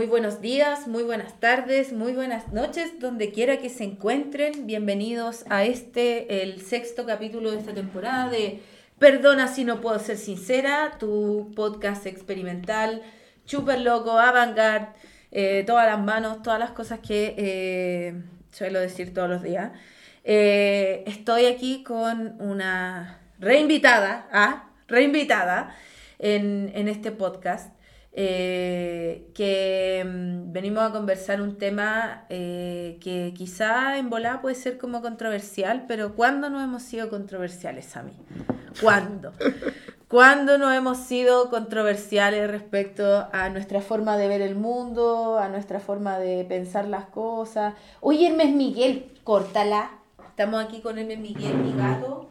Muy buenos días, muy buenas tardes, muy buenas noches, donde quiera que se encuentren. Bienvenidos a este, el sexto capítulo de esta temporada de Perdona si no puedo ser sincera, tu podcast experimental, super loco, avant eh, todas las manos, todas las cosas que eh, suelo decir todos los días. Eh, estoy aquí con una reinvitada, ¿ah? reinvitada en este podcast. Eh, que mm, venimos a conversar un tema eh, que quizá en volada puede ser como controversial, pero ¿cuándo no hemos sido controversiales a mí? ¿Cuándo? ¿Cuándo no hemos sido controversiales respecto a nuestra forma de ver el mundo, a nuestra forma de pensar las cosas? Oye, Hermes Miguel, córtala. Estamos aquí con Hermes Miguel, mi gato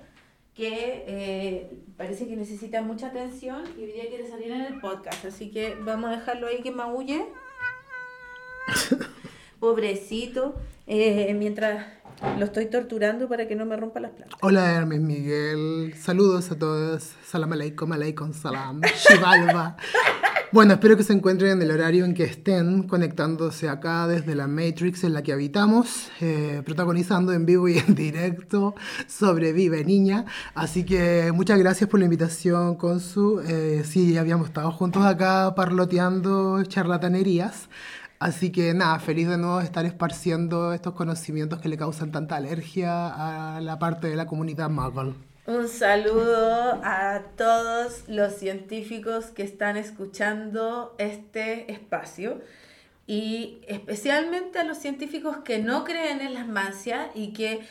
que eh, parece que necesita mucha atención y hoy día quiere salir en el podcast. Así que vamos a dejarlo ahí que maulle. Pobrecito. Eh, mientras lo estoy torturando para que no me rompa las plantas. Hola Hermes Miguel, saludos a todos. Salam aleikum, aleikum salam. Shivalva. Bueno, espero que se encuentren en el horario en que estén conectándose acá desde la Matrix en la que habitamos, eh, protagonizando en vivo y en directo Sobrevive Niña. Así que muchas gracias por la invitación, Consu. Eh, sí, habíamos estado juntos acá parloteando charlatanerías. Así que nada, feliz de nuevo estar esparciendo estos conocimientos que le causan tanta alergia a la parte de la comunidad Muggle. Un saludo a todos los científicos que están escuchando este espacio y especialmente a los científicos que no creen en las mancias y que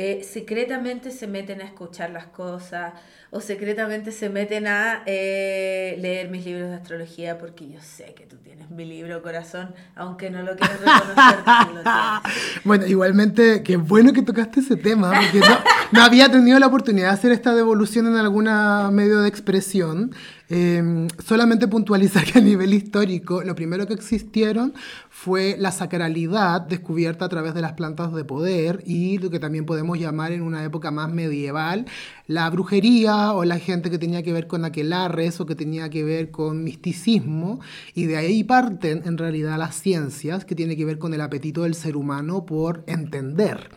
eh, secretamente se meten a escuchar las cosas o secretamente se meten a eh, leer mis libros de astrología porque yo sé que tú tienes mi libro corazón, aunque no lo quieras reconocer. bueno, igualmente, qué bueno que tocaste ese tema, porque no, no había tenido la oportunidad de hacer esta devolución en algún medio de expresión. Em, solamente puntualizar que a nivel histórico, lo primero que existieron fue la sacralidad descubierta a través de las plantas de poder y lo que también podemos llamar en una época más medieval la brujería o la gente que tenía que ver con aquelarres o que tenía que ver con misticismo y de ahí parten en realidad las ciencias que tiene que ver con el apetito del ser humano por entender.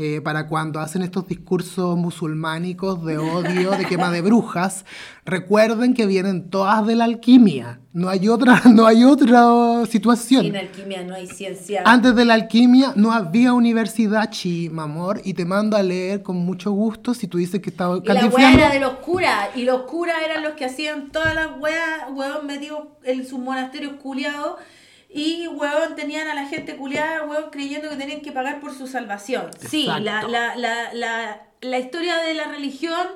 Eh, para cuando hacen estos discursos musulmánicos de odio, de quema de brujas, recuerden que vienen todas de la alquimia. No hay otra, no hay otra situación. Sin alquimia no hay ciencia. Antes de la alquimia no había universidad, chi, mamor, y te mando a leer con mucho gusto si tú dices que estaba Y la weá era de los curas, y los curas eran los que hacían todas las weas, weón, metidos en sus monasterios culiados y, weón, tenían a la gente culiada, weón, creyendo que tenían que pagar por su salvación. Sí, la, la, la, la, la historia de la religión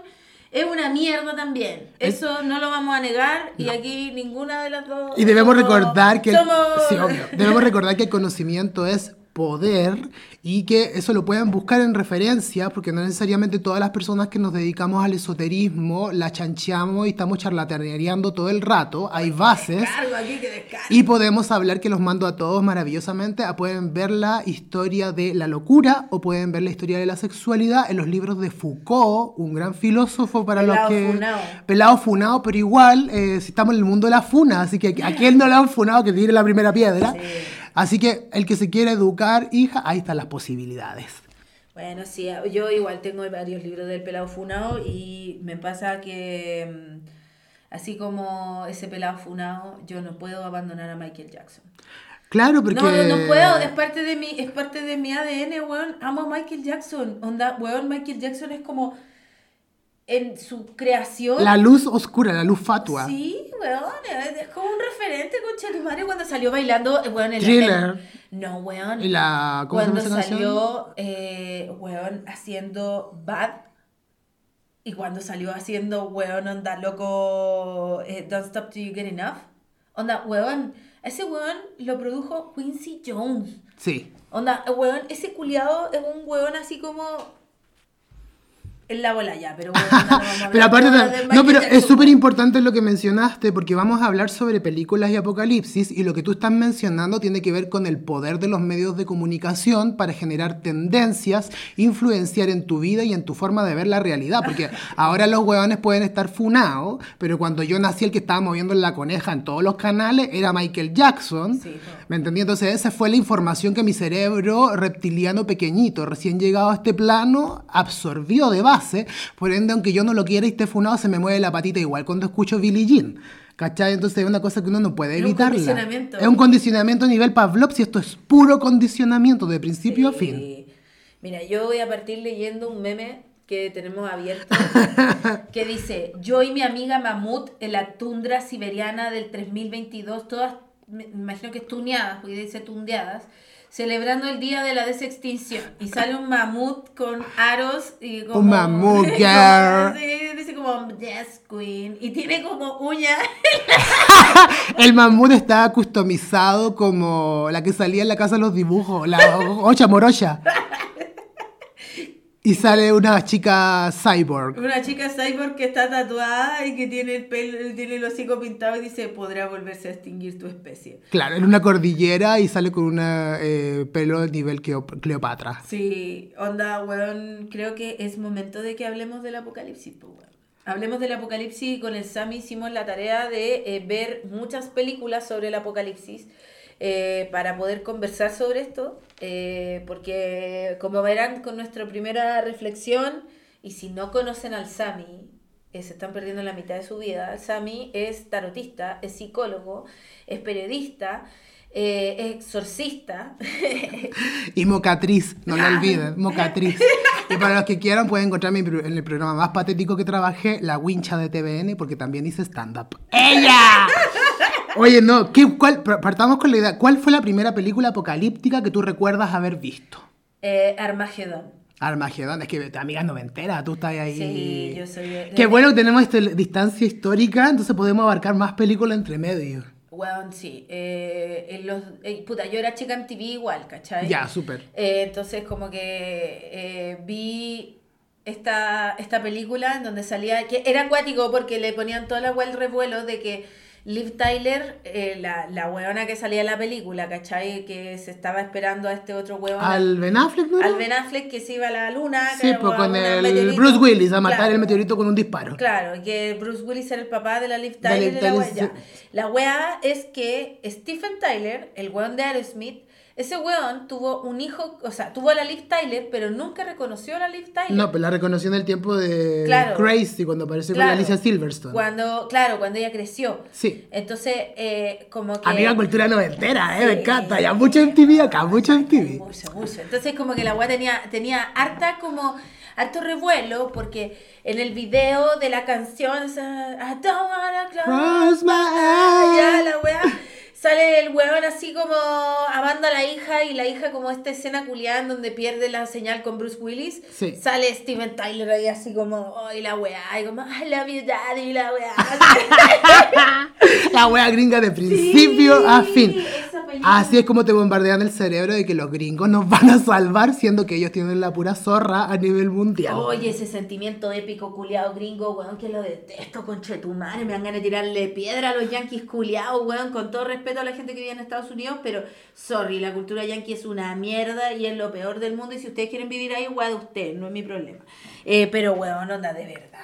es una mierda también. Eso no lo vamos a negar y aquí ninguna de las dos. Y debemos recordar que. Sí, obvio. Debemos recordar que el conocimiento es poder y que eso lo pueden buscar en referencia, porque no necesariamente todas las personas que nos dedicamos al esoterismo la chancheamos y estamos charlataneando todo el rato, hay bases y podemos hablar que los mando a todos maravillosamente, a pueden ver la historia de la locura o pueden ver la historia de la sexualidad en los libros de Foucault, un gran filósofo para los que... Pelado funado, pero igual, eh, si estamos en el mundo de la funa, así que a quien no le han funado que tire la primera piedra. Así que el que se quiera educar, hija, ahí están las posibilidades. Bueno, sí, yo igual tengo varios libros del pelado funado y me pasa que mm, así como ese pelado funado, yo no puedo abandonar a Michael Jackson. Claro, porque... No, no, no puedo, es parte de mi, es parte de mi ADN, weón. Amo a Michael Jackson. Onda, weón, Michael Jackson es como en su creación. La luz oscura, la luz fatua. Sí, weón, es como un referente con tu madre cuando salió bailando, weón, el Thriller. no, weón. Y la, ¿cómo cuando se llama salió, eh, weón, haciendo Bad. Y cuando salió haciendo, weón, onda loco, eh, Don't Stop Till You Get Enough. Onda, weón, ese weón lo produjo Quincy Jones. Sí. Onda, weón, ese culiado es un weón así como en la bola ya, pero bueno, no vamos a hablar Pero aparte, de no, pero es súper importante lo que mencionaste, porque vamos a hablar sobre películas y apocalipsis, y lo que tú estás mencionando tiene que ver con el poder de los medios de comunicación para generar tendencias, influenciar en tu vida y en tu forma de ver la realidad, porque ahora los huevones pueden estar funados, pero cuando yo nací el que estaba moviendo la coneja en todos los canales era Michael Jackson, Sí. ¿me entendí? Entonces esa fue la información que mi cerebro reptiliano pequeñito, recién llegado a este plano, absorbió de base. Por ende, aunque yo no lo quiera y esté funado, se me mueve la patita igual cuando escucho Billie Jean. ¿Cachai? Entonces es una cosa que uno no puede Es un evitarla. condicionamiento. Es un condicionamiento a nivel Pavlov, si esto es puro condicionamiento de principio a fin. Sí. Mira, yo voy a partir leyendo un meme que tenemos abierto que dice, yo y mi amiga Mamut en la tundra siberiana del 3022, todas, me me imagino que tuneadas, porque dice tundeadas, celebrando el día de la desextinción. Y sale un mamut con aros y como... Un mamut, girl. dice como Yes Queen. Y tiene como uñas. El mamut está customizado como la que salía en la casa de los dibujos, la ocha morocha. Y sale una chica cyborg. Una chica cyborg que está tatuada y que tiene el pelo, tiene el hocico pintado y dice, podrá volverse a extinguir tu especie. Claro, en una cordillera y sale con un pelo de nivel Cleo- Cleopatra. Sí, onda, weón, creo que es momento de que hablemos del apocalipsis, pues, weón. Hablemos del apocalipsis y con el Sami hicimos la tarea de eh, ver muchas películas sobre el apocalipsis eh, para poder conversar sobre esto, eh, porque como verán con nuestra primera reflexión, y si no conocen al Sami, eh, se están perdiendo la mitad de su vida, el Sami es tarotista, es psicólogo, es periodista, eh, es exorcista, Y mocatriz, no lo olviden, mocatriz. Y para los que quieran pueden encontrarme en en el programa más patético que trabajé, La Wincha de TVN, porque también hice stand-up. ¡Ella! Oye, no, ¿qué, cuál, partamos con la idea. ¿Cuál fue la primera película apocalíptica que tú recuerdas haber visto? eh, Armagedón. Armagedón, es que amiga noventera, tú estás ahí. Sí, yo soy de- Qué bueno que tenemos esta distancia histórica, entonces podemos abarcar más películas entre medio. Weón, sí. eh, en los, eh, puta, yo era chica en TV igual, ¿cachai? Ya, súper. Eh, entonces, como que vi esta, esta película en donde salía, que era acuático porque le ponían toda la el revuelo de que Liv Tyler, eh, la, la weona que salía en la película, ¿cachai? Que se estaba esperando a este otro weón. Al Ben Affleck, ¿no? al Ben Affleck que se iba a la luna. Sí, pues con el meteorito. Bruce Willis a matar Claro. el meteorito con un disparo. Claro, que Bruce Willis era el papá de la Liv De Tyler. Liv y la, Tyler, wea, la wea es que Stephen Tyler, el weón de Aerosmith, ese weón tuvo un hijo, o sea, tuvo a la Liv Tyler, pero nunca reconoció a la Liv Tyler. No, pues la reconoció en el tiempo de Claro. Crazy, cuando apareció con Claro. Alicia Silverstone. Cuando, claro, cuando ella creció. Sí. Entonces, eh, como que... Amiga cultura noventera, eh, me Sí. encanta. Ya mucho en TV acá, mucho en TV. Mucho, mucho. Entonces como que la weá tenía, tenía harta como harto revuelo porque en el video de la canción I don't wanna close my eyes. eyes", ya la weá sale el weón así como amando a la hija y la hija como esta escena culiada en donde pierde la señal con Bruce Willis Sí. sale Steven Tyler ahí así como ay la weá y como I love you daddy la weá La wea gringa de principio Sí, a fin. Así es como te bombardean el cerebro de que los gringos nos van a salvar, siendo que ellos tienen la pura zorra a nivel mundial. Oye, ese sentimiento épico culiado gringo, weón, que lo detesto, conchetumare, me ganas de tirarle piedra a los yankees culiados, weón, con todo respeto a la gente que vive en Estados Unidos, pero sorry, la cultura yankee es una mierda y es lo peor del mundo y si ustedes quieren vivir ahí, weón, ustedes, no es mi problema. Eh, pero weón, onda de verdad.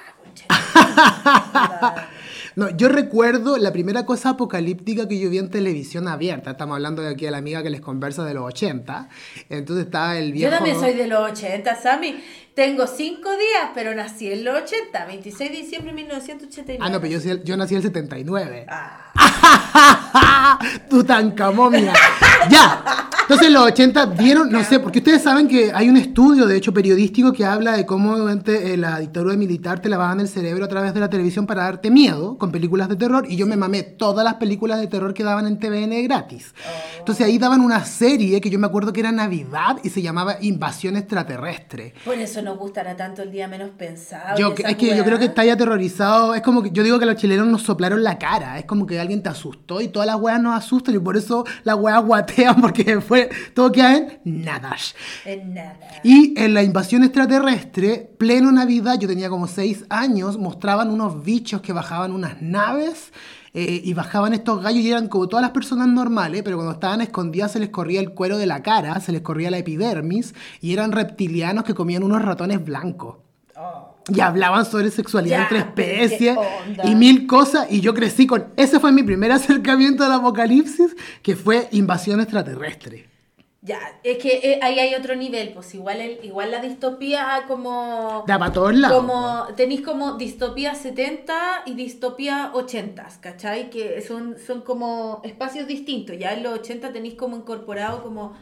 No, yo recuerdo la primera cosa apocalíptica que yo vi en televisión abierta. Estamos hablando de aquí a la amiga que les conversa de los 80. Entonces estaba el Yo viejo. también soy de los 80, Sammy. Tengo cinco días, pero nací en los 80, 26 de diciembre de 1989. Ah, no, pero yo, yo nací en el 79. Ah. Tutankamón, Ya. Entonces, los 80 vieron, no sé, porque ustedes saben que hay un estudio, de hecho, periodístico que habla de cómo durante eh, la dictadura militar te lavaban el cerebro a través de la televisión para darte miedo. con películas de terror y yo me mamé todas las películas de terror que daban en TVN gratis. Oh. Entonces ahí daban una serie que yo me acuerdo que era Navidad y se llamaba Invasión Extraterrestre. Por eso nos gustará tanto el día menos pensado. Yo, es que yo creo que está ahí aterrorizado. Es como que yo digo que los chilenos nos soplaron la cara. Es como que alguien te asustó y todas las weas nos asustan y por eso las weas guatean porque después todo queda en nada. En nada. Y en la invasión extraterrestre, pleno Navidad, yo tenía como seis años, mostraban unos bichos que bajaban unas naves eh, y bajaban estos gallos y eran como todas las personas normales, pero cuando estaban escondidas se les corría el cuero de la cara, se les corría la epidermis y eran reptilianos que comían unos ratones blancos. Oh. Y hablaban sobre sexualidad entre especies y mil cosas. Y yo crecí con. Ese fue mi primer acercamiento al apocalipsis, que fue invasión extraterrestre. Ya, es que eh, ahí hay otro nivel, pues igual el, igual la distopía como... Da para todos lados. Como, tenéis como distopía 70 y distopía 80, ¿cachai? Que son, son como espacios distintos. Ya en los 80 tenéis como incorporado como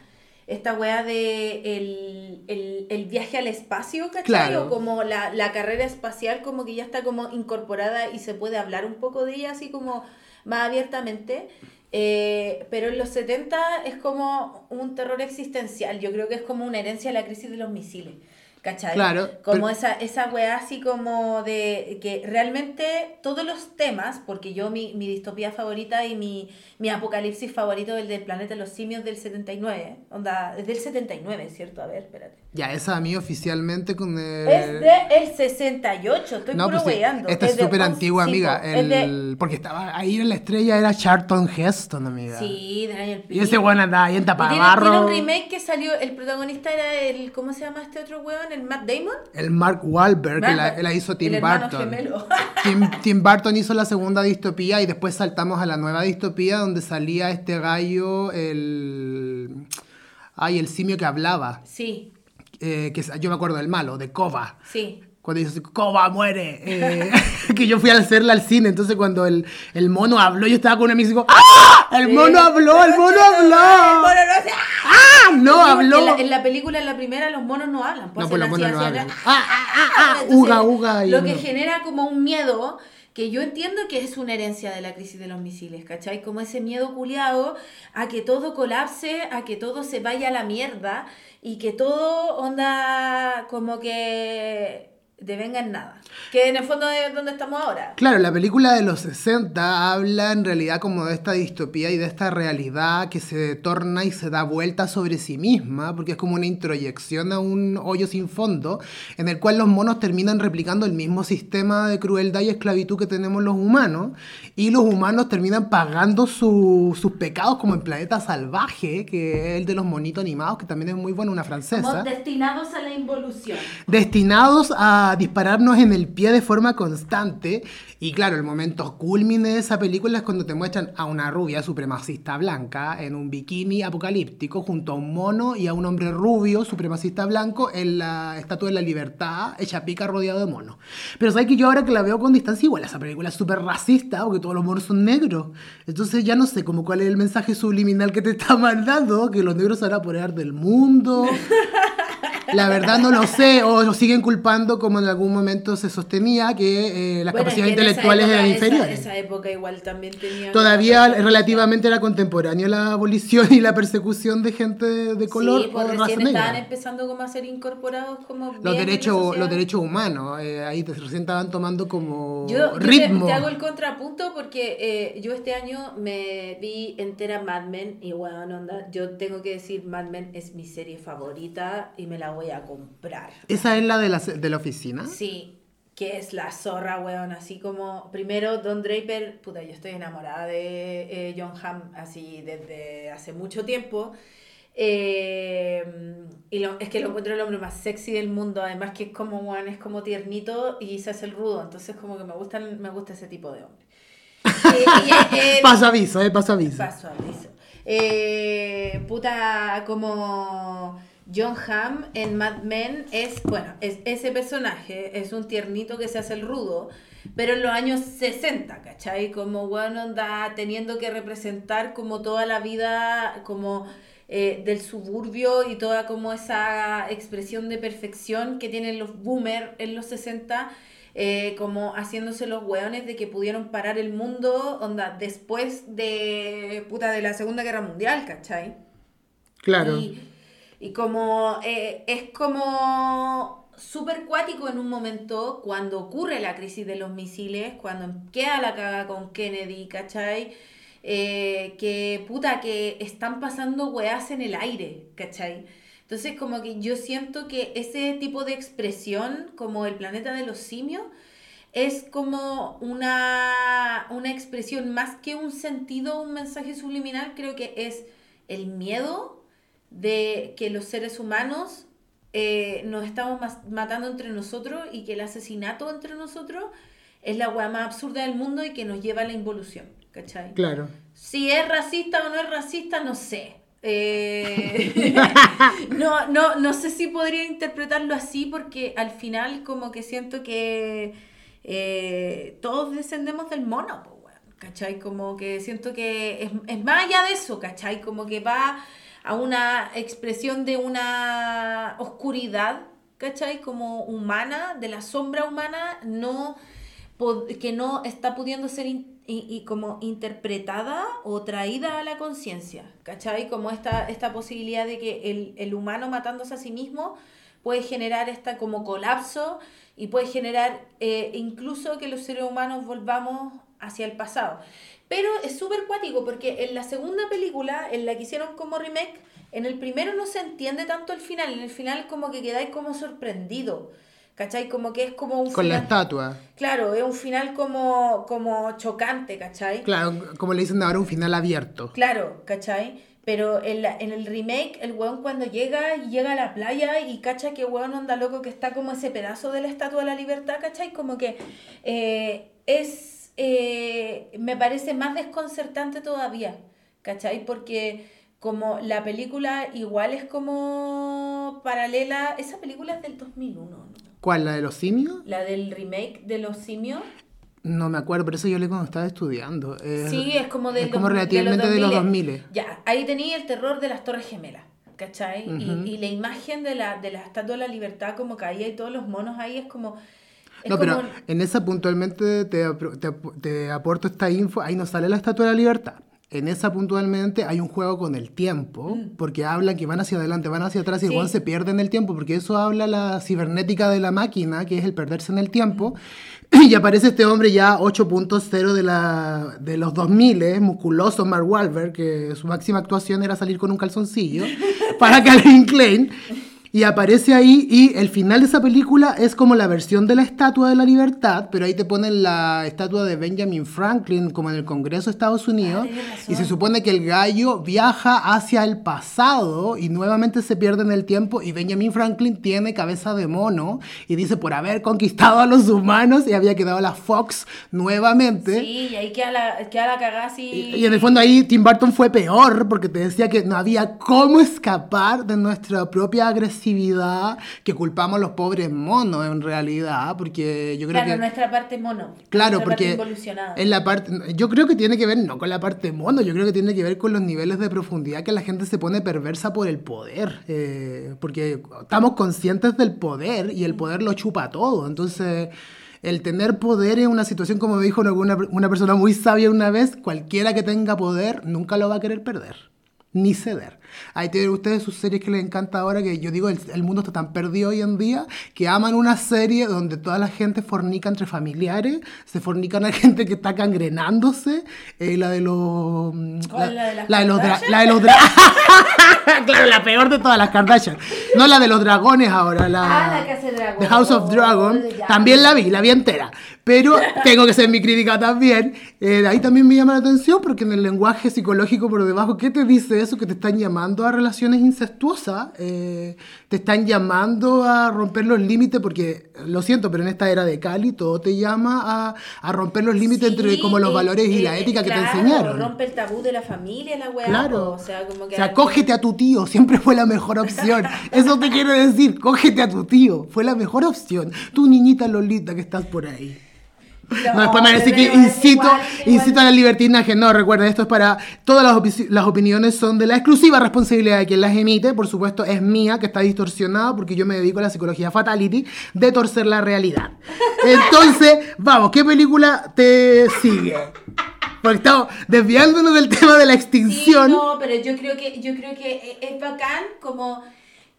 esta weá de el, el, el viaje al espacio, ¿cachai? Claro. O como la, la carrera espacial como que ya está como incorporada y se puede hablar un poco de ella así como más abiertamente. Eh, pero en los 70 es como un terror existencial. Yo creo que es como una herencia de la crisis de los misiles. ¿Cachai? Claro, Como pero- esa, esa weá así como de que realmente todos los temas, porque yo mi, mi distopía favorita y mi, mi apocalipsis favorito es el del planeta de los simios del 79. Onda, es del 79, ¿cierto? A ver, espérate. Ya, esa a mí oficialmente con el... Es de el 68, estoy No, puro pues esta es súper antigua, amiga. de- Porque estaba ahí en la estrella era Charlton Heston, amiga. Sí, de Daniel Y ese weón andaba ahí en tapabarro. tiene un remake que salió, el protagonista era el, ¿cómo se llama este otro weón? El Matt Damon. El Mark Wahlberg, que la, Mark- que la hizo Tim el Burton. Tim, Tim Burton hizo la segunda distopía y después saltamos a la nueva distopía donde salía este gallo, el... Ay, el simio que hablaba. Sí, eh, que yo me acuerdo del malo, de Kova. sí. Cuando dice, Koba muere. eh, que yo fui a hacerla al cine. Entonces, cuando el, el mono habló, yo estaba con un amigo y digo, ¡Ah! ¡El mono habló! ¡El mono El habló! mono no hace- ¡Ah! ¡No habló! En la, en la película, en la primera, los monos no hablan. No, pues los monos no hablan. ¡Ah, ah, ah! ah! ¡Uga, uga! Lo que genera como un miedo que yo entiendo que es una herencia de la crisis de los misiles, ¿cachai? Como ese miedo culiado a que todo colapse, a que todo se vaya a la mierda y que todo onda como que devenga en nada. Que en el fondo es donde estamos ahora. Claro, la película de los 60 habla en realidad como de esta distopía y de esta realidad que se torna y se da vuelta sobre sí misma, porque es como una introyección a un hoyo sin fondo, en el cual los monos terminan replicando el mismo sistema de crueldad y esclavitud que tenemos los humanos, y los humanos terminan pagando su- sus pecados como en Planeta Salvaje, que es el de los monitos animados, que también es muy bueno, una francesa Como destinados a la involución. destinados a dispararnos en el pie de forma constante. Y claro, el momento culmine de esa película es cuando te muestran a una rubia supremacista blanca en un bikini apocalíptico junto a un mono y a un hombre rubio supremacista blanco en la Estatua de la Libertad, hecha pica rodeado de monos. Pero sabes que yo ahora que la veo con distancia, igual esa película es súper racista porque todos los monos son negros. Entonces ya no sé como cuál es el mensaje subliminal que te está mandando, que los negros van a apoderar del mundo. La verdad no lo sé, o lo siguen culpando como en algún momento se sostenía que eh, las Bueno, es capacidades que en esa intelectuales época- eran esa- inferiores. Esa, época igual también tenía... Todavía relativamente era contemporáneo la abolición y la persecución de gente de color sí, pues o raza recién estaban negra. empezando como a ser incorporados como Los derechos, los derechos humanos, eh, ahí recién estaban tomando como Yo, yo te- ritmo. Te, hago el contrapunto porque eh, yo este año me vi entera Mad Men y bueno, onda, yo tengo que decir Mad Men es mi serie favorita y me la voy a comprar. ¿Esa es la de la, de la oficina? Sí, que es la zorra, weón, así como primero Don Draper, puta, yo estoy enamorada de eh, John Hamm así desde hace mucho tiempo. Eh, y lo- es que lo encuentro el hombre más sexy del mundo, además que es como, weón, es como tiernito y se hace el rudo, entonces como que me gustan, me gusta ese tipo de hombre. Eh, eh, Paso aviso, eh, paso aviso. Paso aviso. Eh, puta, como John Hamm en Mad Men es, bueno, es ese personaje, es un tiernito que se hace el rudo, pero en los años 60, ¿cachai? Como, bueno, anda teniendo que representar como toda la vida, como eh, del suburbio y toda como esa expresión de perfección que tienen los boomers en los 60. eh, como haciéndose los hueones de que pudieron parar el mundo, onda, después de, puta, de la Segunda Guerra Mundial, ¿cachai? Claro. Y, y como, eh, es como súper cuático en un momento cuando ocurre la crisis de los misiles, cuando queda la caga con Kennedy, ¿cachai? Eh, que puta, que están pasando weas en el aire, ¿cachai? Entonces como que yo siento que ese tipo de expresión, como el planeta de los simios, es como una, una expresión más que un sentido, un mensaje subliminal, creo que es el miedo de que los seres humanos eh, nos estamos matando entre nosotros y que el asesinato entre nosotros es la weá más absurda del mundo y que nos lleva a la involución, ¿cachai? Claro. Si es racista o no es racista, no sé. Eh, no, no, no sé si podría interpretarlo así porque al final como que siento que eh, todos descendemos del mono, ¿cachai? Como que siento que es, es más allá de eso, ¿cachai? Como que va a una expresión de una oscuridad, ¿cachai? Como humana, de la sombra humana, no que no está pudiendo ser y como interpretada o traída a la conciencia, ¿cachai? Como esta, esta posibilidad de que el, el humano matándose a sí mismo puede generar esta como colapso y puede generar eh, incluso que los seres humanos volvamos hacia el pasado. Pero es súper cuático porque en la segunda película, en la que hicieron como remake, en el primero no se entiende tanto el final, en el final como que quedáis como sorprendido, ¿cachai? Como que es como un Con la final- estatua. Claro, es un final como, como chocante, ¿cachai? Claro, como le dicen ahora, un final abierto. Claro, ¿cachai? Pero en, la- en el remake, el weón cuando llega llega a la playa y cacha que weón onda loco que está como ese pedazo de la Estatua de la Libertad, ¿cachai? Como que eh, es, eh, me parece más desconcertante todavía, ¿cachai? Porque como la película igual es como paralela, esa película es del 2001, ¿no? ¿Cuál? ¿La de los simios? La del remake de los simios. No me acuerdo, pero eso yo leí cuando estaba estudiando. Es- Sí, es como de es como relativamente de los 2000. Ya, ahí tenía el terror de las Torres Gemelas, ¿cachai? Y- Ujú. y, la imagen de la, de la Estatua de la Libertad como caía y todos los monos ahí es como... es No, pero en esa puntualmente te, te, ap- te aporto esta info, ahí no sale la Estatua de la Libertad. En esa puntualmente hay un juego con el tiempo, porque hablan que van hacia adelante, van hacia atrás y Mm. Sí. igual se pierde en el tiempo, porque eso habla la cibernética de la máquina, que es el perderse en el tiempo. Y aparece este hombre ya 8.0 de, la, de los 2000, eh, musculoso Mark Wahlberg, que su máxima actuación era salir con un calzoncillo, para Calvin Klein. Y aparece ahí y el final de esa película es como la versión de la Estatua de la Libertad, pero ahí te ponen la estatua de Benjamin Franklin como en el Congreso de Estados Unidos. Ah, razón. y se supone que el gallo viaja hacia el pasado y nuevamente se pierde en el tiempo y Benjamin Franklin tiene cabeza de mono y dice por haber conquistado a los humanos y había quedado la Fox nuevamente. Sí, y ahí queda la, queda la cagada así... Y, y en el fondo ahí Tim Burton fue peor porque te decía que no había cómo escapar de nuestra propia agresividad que culpamos a los pobres monos en realidad, porque yo creo Claro, que... nuestra parte mono. Claro, porque en la parte, yo creo que tiene que ver no con la parte mono, yo creo que tiene que ver con los niveles de profundidad que la gente se pone perversa por el poder, eh, porque estamos conscientes del poder y el poder lo chupa todo, entonces el tener poder es una situación como me dijo una, una persona muy sabia una vez, cualquiera que tenga poder nunca lo va a querer perder. Ni ceder. Ahí tienen ustedes sus series que les encanta ahora, que yo digo, el, el mundo está tan perdido hoy en día, que aman una serie donde toda la gente fornica entre familiares, se fornican a gente que está cangrenándose, eh, la de los... ¿Cuál, la de las la de los la de los Claro, la peor de todas las Kardashian. No la de los dragones ahora, la... Ah, la que hace dragón. The House of Dragon. Oh. También la vi, la vi entera. Pero tengo que ser mi crítica también. Eh, ahí también me llama la atención porque en el lenguaje psicológico por debajo, ¿qué te dice eso? Que te están llamando a relaciones incestuosas. eh, te están llamando a romper los límites porque, lo siento, pero en esta era de Cali todo te llama a, a romper los límites entre Sí, como los eh, valores y la eh, ética que claro, te enseñaron. rompe el tabú de la familia, la weá. Claro. O sea, como que... O sea, cógete a tu tío, siempre fue la mejor opción. Eso te quiero decir, cógete a tu tío, fue la mejor opción. Tu niñita Lolita que estás por ahí. No, después me decir que incito, igual, igual. incito a la libertinaje. No, recuerden, esto es para. Todas las, opi- las opiniones son de la exclusiva responsabilidad de quien las emite. Por supuesto, es mía, que está distorsionada, porque yo me dedico a la psicología fatality de torcer la realidad. Entonces, vamos, ¿qué película te sigue? Porque estamos desviándonos del tema de la Sí, extinción. no, pero yo creo que, yo creo que es bacán como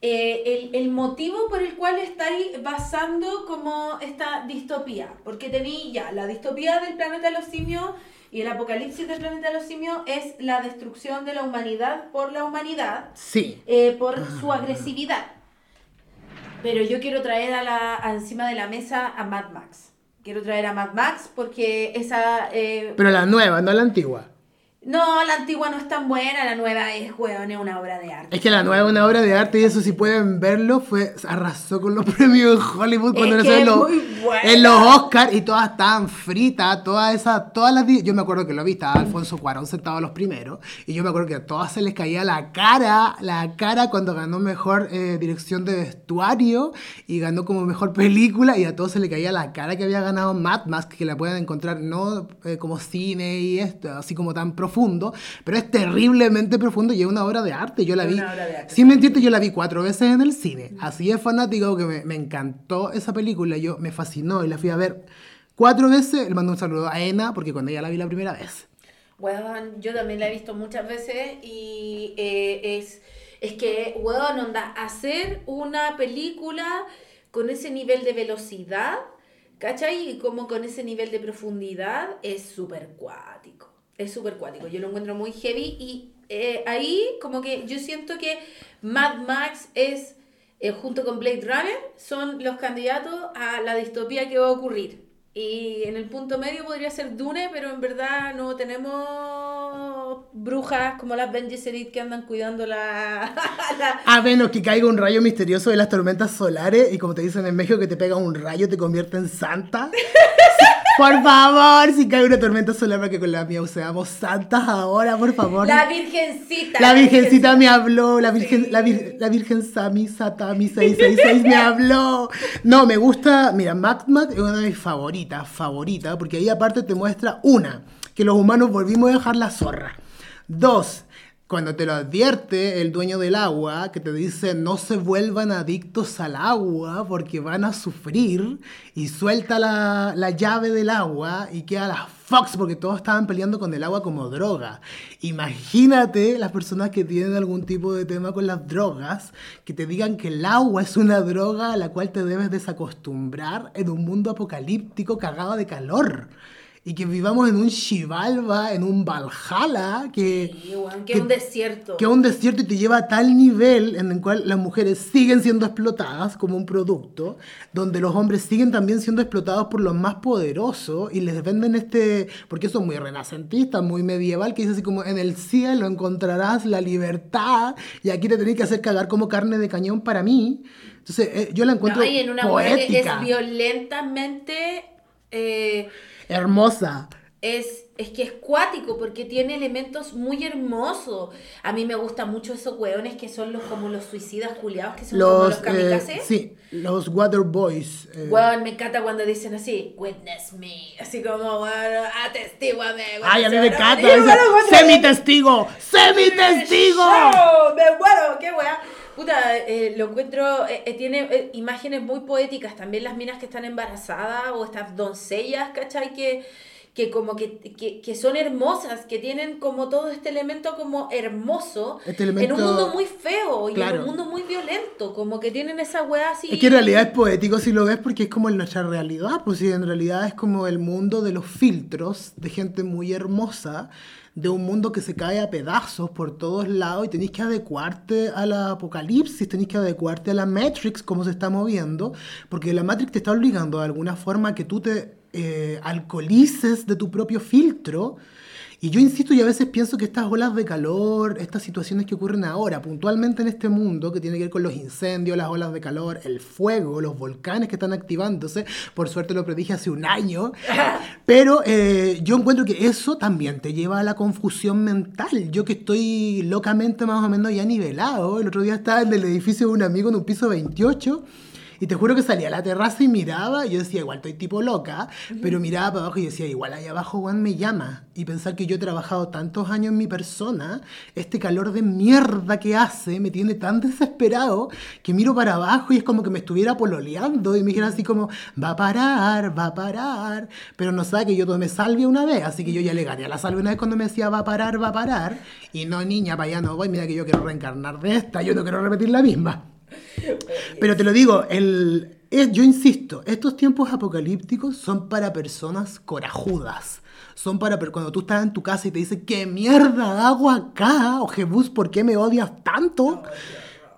eh, el, el motivo por el cual estáis basando como esta distopía. Porque tenéis ya la distopía del planeta de los simios y el apocalipsis del planeta de los simios es la destrucción de la humanidad por la humanidad, Sí. eh, por su agresividad. Pero yo quiero traer a la, a encima de la mesa a Mad Max. Quiero traer a Mad Max porque esa... eh, Pero la nueva, no la antigua. No, la antigua no es tan buena, la nueva es, weón, es una obra de arte. Es que la nueva es una obra de arte y eso si pueden verlo, fue arrasó con los premios de Hollywood cuando Es que es en los, en los Oscars y todas estaban fritas, todas esas, todas las yo me acuerdo que lo vi, estaba Alfonso Cuarón sentado a los primeros y yo me acuerdo que a todas se les caía la cara, la cara cuando ganó mejor eh, dirección de vestuario y ganó como mejor película y a todos se le caía la cara que había ganado Mad Max, que la pueden encontrar no eh, como cine y esto, así como tan profundo, pero es terriblemente profundo y es una obra de arte, yo la vi. Sin mentirte, yo la vi cuatro veces en el cine. Así es fanático que me, me encantó esa película. Yo me fascinó y la fui a ver cuatro veces. Le mando un saludo a Ena porque cuando ella la vi la primera vez. Weón, yo también la he visto muchas veces y eh, es, es que, weón, onda, hacer una película con ese nivel de velocidad, ¿cachai? Y como con ese nivel de profundidad es súper cuático. Es súper cuático. Yo lo encuentro muy heavy y eh, ahí como que yo siento que Mad Max es, eh, junto con Blade Runner, son los candidatos a la distopía que va a ocurrir. Y en el punto medio podría ser Dune, pero en verdad no tenemos brujas como las Ben Gesserit que andan cuidando la... la- A menos que caiga un rayo misterioso de las tormentas solares y como te dicen en México que te pega un rayo te convierte en santa. Por favor, si cae una tormenta solar para que con la mía seamos santas ahora, por favor. la virgencita. La virgencita me habló, la virgen, la, vir- la virgen Sami Satami 666 me habló. No, me gusta, mira, Mad Max es una de mis favoritas, favorita, porque ahí aparte te muestra una, que los humanos volvimos a dejar la zorra. Dos, cuando te lo advierte el dueño del agua, que te dice no se vuelvan adictos al agua porque van a sufrir, y suelta la, la llave del agua y queda la Fox porque todos estaban peleando con el agua como droga. Imagínate las personas que tienen algún tipo de tema con las drogas, que te digan que el agua es una droga a la cual te debes desacostumbrar en un mundo apocalíptico cagado de calor. Y que vivamos en un Xibalba, en un Valhalla, que, Sí, que es un desierto. que es un desierto y te lleva a tal nivel en el cual las mujeres siguen siendo explotadas como un producto, donde los hombres siguen también siendo explotados por los más poderosos y les venden este, porque eso es muy renacentista, muy medieval, que dice así como en el cielo encontrarás la libertad y aquí te tenés que hacer cagar como carne de cañón para mí. Entonces eh, yo la encuentro No, en una mujer poética, es violentamente... eh, hermosa. es, es que es cuático porque tiene elementos muy hermosos. A mí me gustan mucho esos hueones que son los como los suicidas culiados, que son como Los, los eh, sí, los Water Boys. eh, Weón, me encanta cuando dicen así, witness me, así como, bueno, atestíguame. weón, Ay, a mí me encanta. morir, dice, weón, cuando sé mi dicen, testigo, sé mi testigo. Show, Me muero, qué weá. Puta, eh, lo encuentro, eh, eh, tiene eh, imágenes muy poéticas, también las minas que están embarazadas o estas doncellas, ¿cachai? Que, que como que, que, que son hermosas, que tienen como todo este elemento como hermoso, Este en un mundo muy feo y en un mundo muy violento, como que tienen esa weá así. Es que en realidad es poético si lo ves porque es como en nuestra realidad, pues sí, en realidad es como el mundo de los filtros, de gente muy hermosa, de un mundo que se cae a pedazos por todos lados y tenés que adecuarte a la apocalipsis, tenés que adecuarte a la Matrix, como se está moviendo, porque la Matrix te está obligando de alguna forma a que tú te eh, alcoholices de tu propio filtro. Y yo insisto y a veces pienso que estas olas de calor, estas situaciones que ocurren ahora, puntualmente en este mundo, que tiene que ver con los incendios, las olas de calor, el fuego, los volcanes que están activándose, por suerte lo predije hace un año, pero eh, yo encuentro que eso también te lleva a la confusión mental. Yo que estoy locamente más o menos ya nivelado, el otro día estaba en el edificio de un amigo en un piso 28. Y te juro que salía a la terraza y miraba, y yo decía, igual estoy tipo loca, pero miraba para abajo y decía, igual ahí abajo Juan me llama. Y pensar que yo he trabajado tantos años en mi persona, este calor de mierda que hace me tiene tan desesperado que miro para abajo y es como que me estuviera pololeando y me dijera así como, va a parar, va a parar. Pero no sabe que yo tomé salvia una vez, así que yo ya le gané a la salvia una vez cuando me decía, va a parar, va a parar. Y no, niña, para allá no voy, mira que yo quiero reencarnar de esta, yo no quiero repetir la misma. Pero te lo digo, el, yo insisto, estos tiempos apocalípticos son para personas corajudas. Son para cuando tú estás en tu casa y te dicen, ¿qué mierda hago acá? O Jebus, ¿por qué me odias tanto?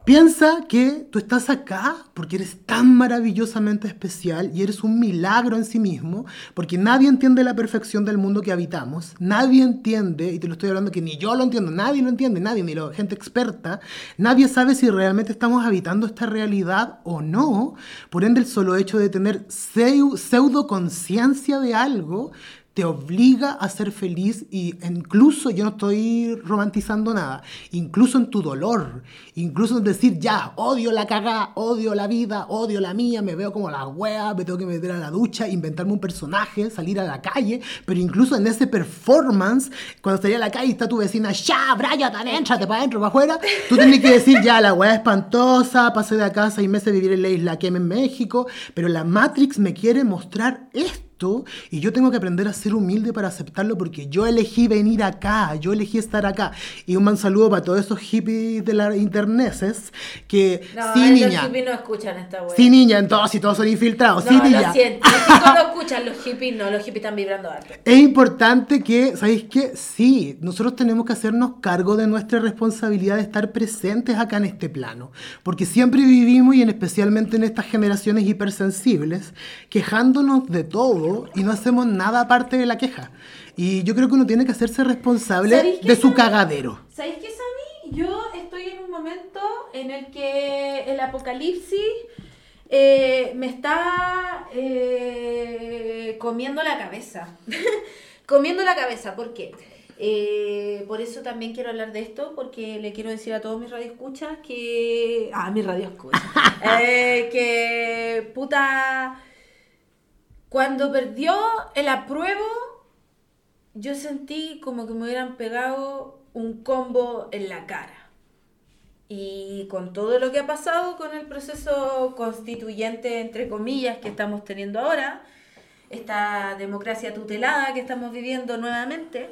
Piensa que tú estás acá porque eres tan maravillosamente especial y eres un milagro en sí mismo, porque nadie entiende la perfección del mundo que habitamos, nadie entiende, y te lo estoy hablando que ni yo lo entiendo, nadie lo entiende, nadie, ni la gente experta, nadie sabe si realmente estamos habitando esta realidad o no, por ende el solo hecho de tener pseudo conciencia de algo te obliga a ser feliz y incluso yo no estoy romantizando nada, incluso en tu dolor, incluso en decir ya, odio la cagá, odio la vida, odio la mía, me veo como la wea, me tengo que meter a la ducha, inventarme un personaje, salir a la calle, pero incluso en ese performance, cuando salí a la calle está tu vecina, ya, Brian, entrate para adentro, para afuera, tú tienes que decir ya, la wea espantosa, pasé de acá seis meses a vivir en la isla que en México, pero la Matrix me quiere mostrar esto y yo tengo que aprender a ser humilde para aceptarlo porque yo elegí venir acá, yo elegí estar acá. Y un man saludo para todos esos hippies de la interneses que no, sí, los niña. hippies no escuchan esta wea. Sí, niña, entonces, si todos son infiltrados. No, sí, lo niña. siento. Los chicos no escuchan, los hippies no, los hippies están vibrando alto. Es importante que, ¿sabéis qué? Sí, nosotros tenemos que hacernos cargo de nuestra responsabilidad de estar presentes acá en este plano. Porque siempre vivimos, y en especialmente en estas generaciones hipersensibles, quejándonos de todo y no hacemos nada aparte de la queja. Y yo creo que uno tiene que hacerse responsable ¿Sabéis qué, de su cagadero. ¿Sabéis qué, Sami? Yo estoy en un momento en el que el apocalipsis eh, me está eh, comiendo la cabeza. comiendo la cabeza, ¿por qué? Eh, por eso también quiero hablar de esto, porque le quiero decir a todos mis radioescuchas que... Ah, mis radioescuchas. eh, que puta... Cuando perdió el apruebo, yo sentí como que me hubieran pegado un combo en la cara. Y con todo lo que ha pasado con el proceso constituyente, entre comillas, que estamos teniendo ahora, esta democracia tutelada que estamos viviendo nuevamente,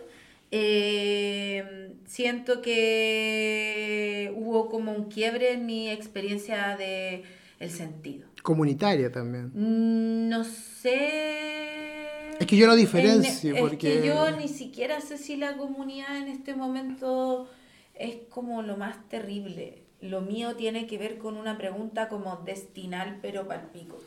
eh, siento que hubo como un quiebre en mi experiencia de sentido. Comunitaria también. Mm, No sé. Es que yo lo diferencio, En- porque- Es que yo ni siquiera sé si la comunidad en este momento es como lo más terrible. Lo mío tiene que ver con una pregunta como destinal, pero palpico.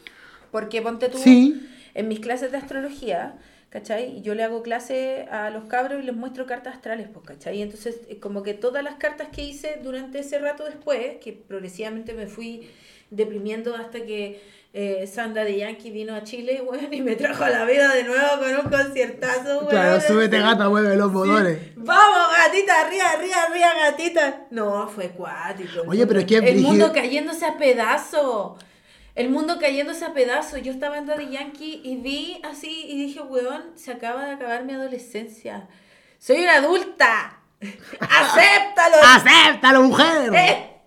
Porque ponte tú, Sí. en mis clases de astrología, ¿cachai? Y Yo le hago clase a los cabros y les muestro cartas astrales, pues, ¿cachai? Entonces, eh, como que todas las cartas que hice durante ese rato después, que progresivamente me fui deprimiendo hasta que eh, Sandra de Yankee vino a Chile, weón, y me trajo a la vida de nuevo con un conciertazo, weón. Claro, súbete gata, mueve los Sí. motores. Vamos, gatita, arriba, arriba, arriba, gatita. No, fue cuático. el Oye, pero mundo- es que El mundo cayéndose a pedazos. El mundo cayéndose a pedazos. Yo estaba en Daddy Yankee y vi así y dije, weón, se acaba de acabar mi adolescencia. Soy una adulta. ¡Acéptalo! ¡Acéptalo, mujer!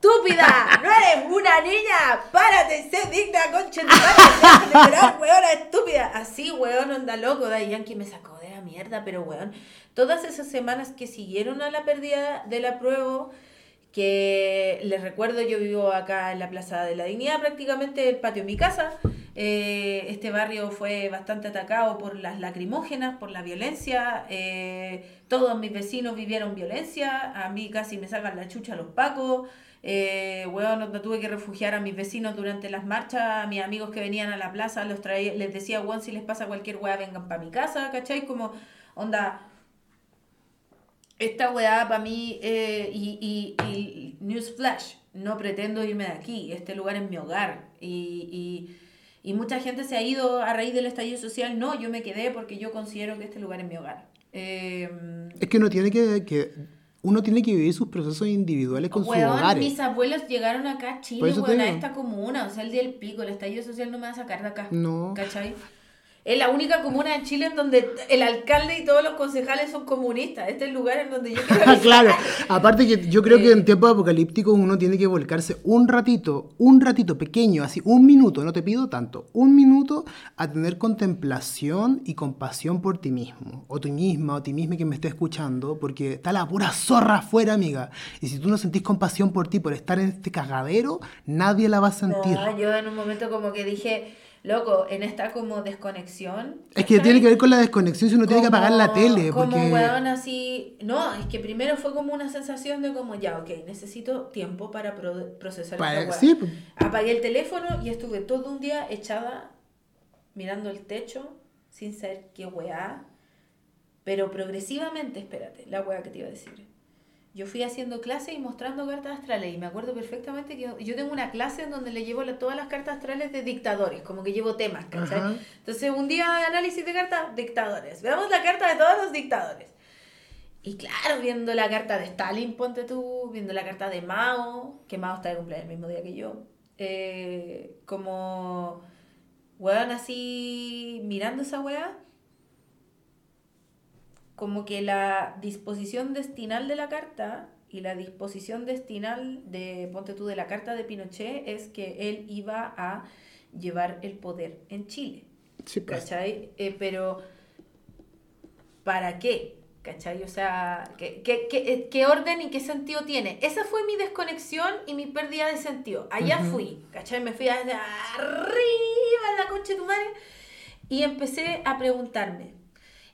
¡Estúpida! ¡No eres una niña! ¡Párate! ¡Sé digna, concha llorar, weona estúpida! Así, weón, onda loco. Daddy Yankee me sacó de la mierda, pero weón. Todas esas semanas que siguieron a la pérdida de la prueba, que les recuerdo, yo vivo acá en la Plaza de la Dignidad, prácticamente el patio de mi casa. Eh, este barrio fue bastante atacado por las lacrimógenas, por la violencia. eh, todos mis vecinos vivieron violencia. A mí casi me sacan la chucha los pacos. Eh, weón, onda, tuve que refugiar a mis vecinos durante las marchas, a mis amigos que venían a la plaza, los traía, les decía, weón, si les pasa cualquier weá, vengan para mi casa, ¿cachai? Como, onda, esta weá para mí, eh, y, y, y Newsflash, no pretendo irme de aquí, este lugar es mi hogar. Y, y, y mucha gente se ha ido a raíz del estallido social, no, yo me quedé porque yo considero que este lugar es mi hogar. Eh, Es que uno tiene que- uno tiene que vivir sus procesos individuales con sus Weón, hogares. mis abuelos llegaron acá a Chile, weón, a esta comuna, o sea, el día del pico, el estallido social no me va a sacar de acá. No. ¿Cachai? Es la única comuna en Chile en donde el alcalde y todos los concejales son comunistas. Este es el lugar en donde yo quiero Ah, claro, aparte que yo creo que Eh. en tiempos apocalípticos uno tiene que volcarse un ratito, un ratito pequeño, así un minuto, no te pido tanto, un minuto a tener contemplación y compasión por ti mismo, o ti misma, o ti misma que me esté escuchando, porque está la pura zorra afuera, amiga. Y si tú no sentís compasión por ti, por estar en este cagadero, nadie la va a sentir. No, yo en un momento como que dije, loco, en esta como desconexión. Es que tiene que ver con la desconexión si uno tiene que apagar la Como- tele, Como porque... weón así. No, es que primero fue como una sensación de como, ya, ok, necesito tiempo para pro- procesar Pa- esta sí, pues. Apagué el teléfono y estuve todo un día echada mirando el techo sin saber qué weá. Pero progresivamente, espérate, la weá que te iba a decir. Yo fui haciendo clases y mostrando cartas astrales y me acuerdo perfectamente que yo tengo una clase en donde le llevo la- todas las cartas astrales de dictadores, como que llevo temas, ¿cachai? Ajá. Entonces un día de análisis de cartas, dictadores. Veamos la carta de todos los dictadores. Y claro, viendo la carta de Stalin, ponte tú, viendo la carta de Mao, que Mao está de cumpleaños el mismo día que yo, eh, como, weón, así, mirando esa weá, como que la disposición destinal de la carta y la disposición destinal de, ponte tú, de la carta de Pinochet es que él iba a llevar el poder en Chile. Sí, pues. ¿Cachai? Eh, pero, ¿para qué? ¿Cachai? O sea, ¿qué, qué, qué, eh, qué orden y qué sentido tiene? Esa fue mi desconexión y mi pérdida de sentido. Allá fui, ¿cachai? Me fui arriba en la concha de tu madre y empecé a preguntarme.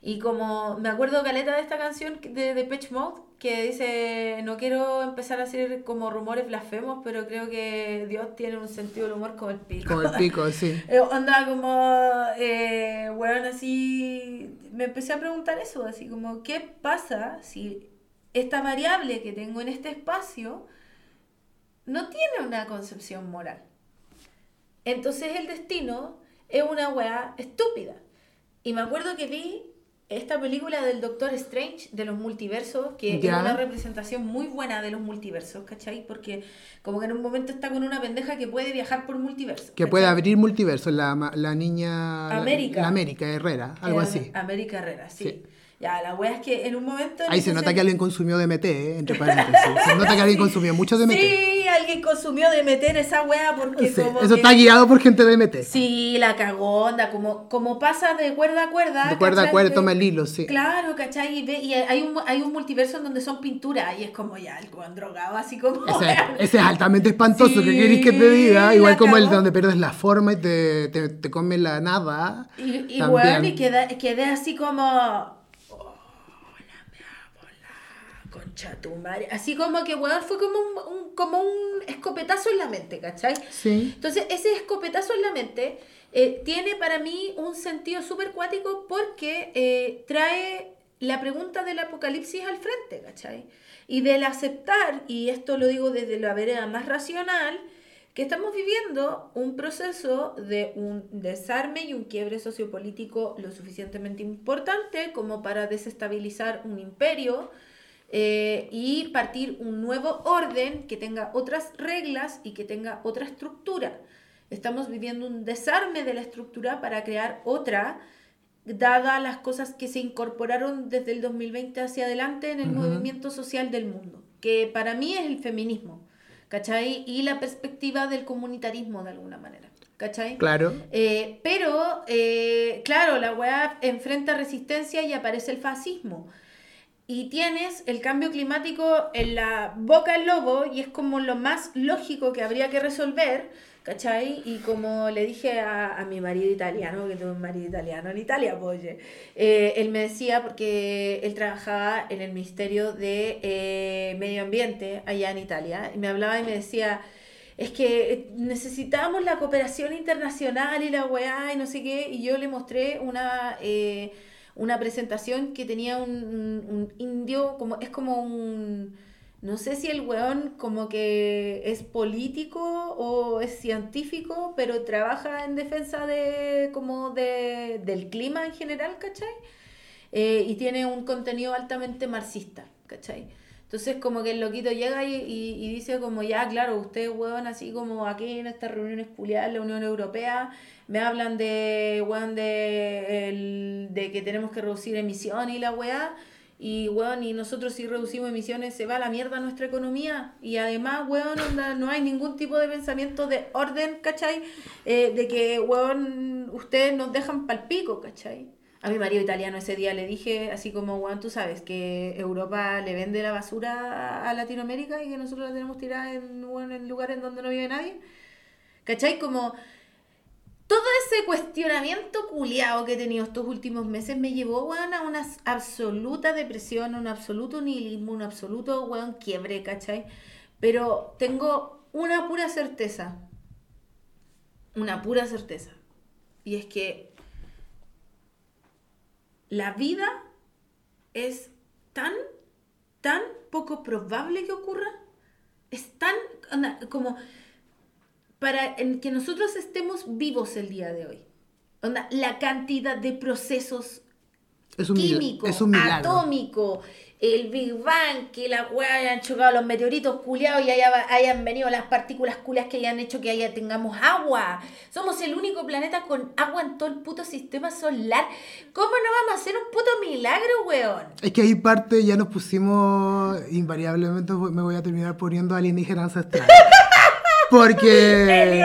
Y como me acuerdo caleta de esta canción de Depeche Mode, que dice, no quiero empezar a hacer como rumores blasfemos, pero creo que Dios tiene un sentido del humor como el pico. Como el pico, sí. Eh, onda como, eh, weón, así, me empecé a preguntar eso, así como, ¿qué pasa si esta variable que tengo en este espacio no tiene una concepción moral? Entonces el destino es una weá estúpida. Y me acuerdo que vi esta película del Doctor Strange de los multiversos, que es una representación muy buena de los multiversos, ¿cachai? Porque como que en un momento está con una pendeja que puede viajar por multiverso. Que puede abrir multiverso, la, la niña... la- América. La, América Herrera, algo Eh, así. América Herrera, sí. Sí. Ya, la wea es que en un momento... Ahí se nota que alguien consumió DMT, ¿eh? entre paréntesis. Se nota que alguien consumió mucho DMT. Sí, alguien consumió de meter esa wea porque Sí, como Eso que- está guiado por gente de DMT. Sí, la cagó, onda, como, como pasa de cuerda a cuerda. De cuerda a cuerda, toma el hilo, sí. Claro, ¿cachai? Y, ve- y hay, un, hay un multiverso en donde son pinturas y es como ya el weón drogado, así como... Ese, ese es altamente espantoso, Sí, ¿qué querés que te diga? Igual como el donde pierdes la forma y te, te, te come la nada. Y, y weón, y quedé, quedé así como. "Oh, la mea bola, Concha tu madre. Así como que, weón, fue como un, un- como un escopetazo en la mente, ¿cachai? Sí. Entonces, ese escopetazo en la mente eh, tiene para mí un sentido súper cuático porque eh, trae la pregunta del apocalipsis al frente, ¿cachai? Y del aceptar, y esto lo digo desde la vereda más racional, que estamos viviendo un proceso de un desarme y un quiebre sociopolítico lo suficientemente importante como para desestabilizar un imperio eh, y partir un nuevo orden que tenga otras reglas y que tenga otra estructura. Estamos viviendo un desarme de la estructura para crear otra, dadas las cosas que se incorporaron desde el 2020 hacia adelante en el Ujú. movimiento social del mundo, que para mí es el feminismo, ¿cachai? Y la perspectiva del comunitarismo de alguna manera, ¿cachai? Claro. Eh, pero, eh, claro, la weá enfrenta resistencia y aparece el fascismo. Y tienes el cambio climático en la boca del lobo y es como lo más lógico que habría que resolver, ¿cachai? Y como le dije a, a mi marido italiano, que tengo un marido italiano en Italia, pues, oye, eh, él me decía, porque él trabajaba en el Ministerio de eh, Medio Ambiente allá en Italia, y me hablaba y me decía, es que eh, necesitamos la cooperación internacional y la weá y no sé qué, y yo le mostré una, eh, una presentación que tenía un, un- indio, como, es como un, no sé si el weón como que es político o es científico, pero trabaja en defensa de, como de, del clima en general, ¿cachai? Eh, y tiene un contenido altamente marxista, ¿cachai? Entonces como que el loquito llega y, y, dice como, ya, claro, ustedes, weón, así como aquí en estas reuniones culiadas, la Unión Europea, me hablan de, weón, de, el, de que tenemos que reducir emisiones y la weá, y weón, y nosotros si reducimos emisiones se va a la mierda nuestra economía, y además, weón, onda, no hay ningún tipo de pensamiento de orden, ¿cachai? Eh, de que, weón, ustedes nos dejan pal pico, ¿cachai? A mi marido italiano ese día le dije, así como, Juan, tú sabes que Europa le vende la basura a Latinoamérica y que nosotros la tenemos tirada en, bueno, en lugares donde no vive nadie. ¿Cachai? Como todo ese cuestionamiento culiado que he tenido estos últimos meses me llevó, a una absoluta depresión, un absoluto nihilismo, un absoluto, weón, quiebre, ¿cachai? Pero tengo una pura certeza. Una pura certeza. Y es que la vida es tan, tan poco probable que ocurra. Es tan como para que nosotros estemos vivos el día de hoy. Onda, la cantidad de procesos Es un, químicos, es un atómicos, el Big Bang, que la weá hayan chocado los meteoritos culiados y haya- hayan venido las partículas culias que hayan hecho que haya tengamos agua. Somos el único planeta con agua en todo el puto sistema solar. ¿Cómo no vamos a hacer un puto milagro, weón? Es que ahí parte ya nos pusimos, invariablemente me voy a terminar poniendo alienígenas ancestrales. Porque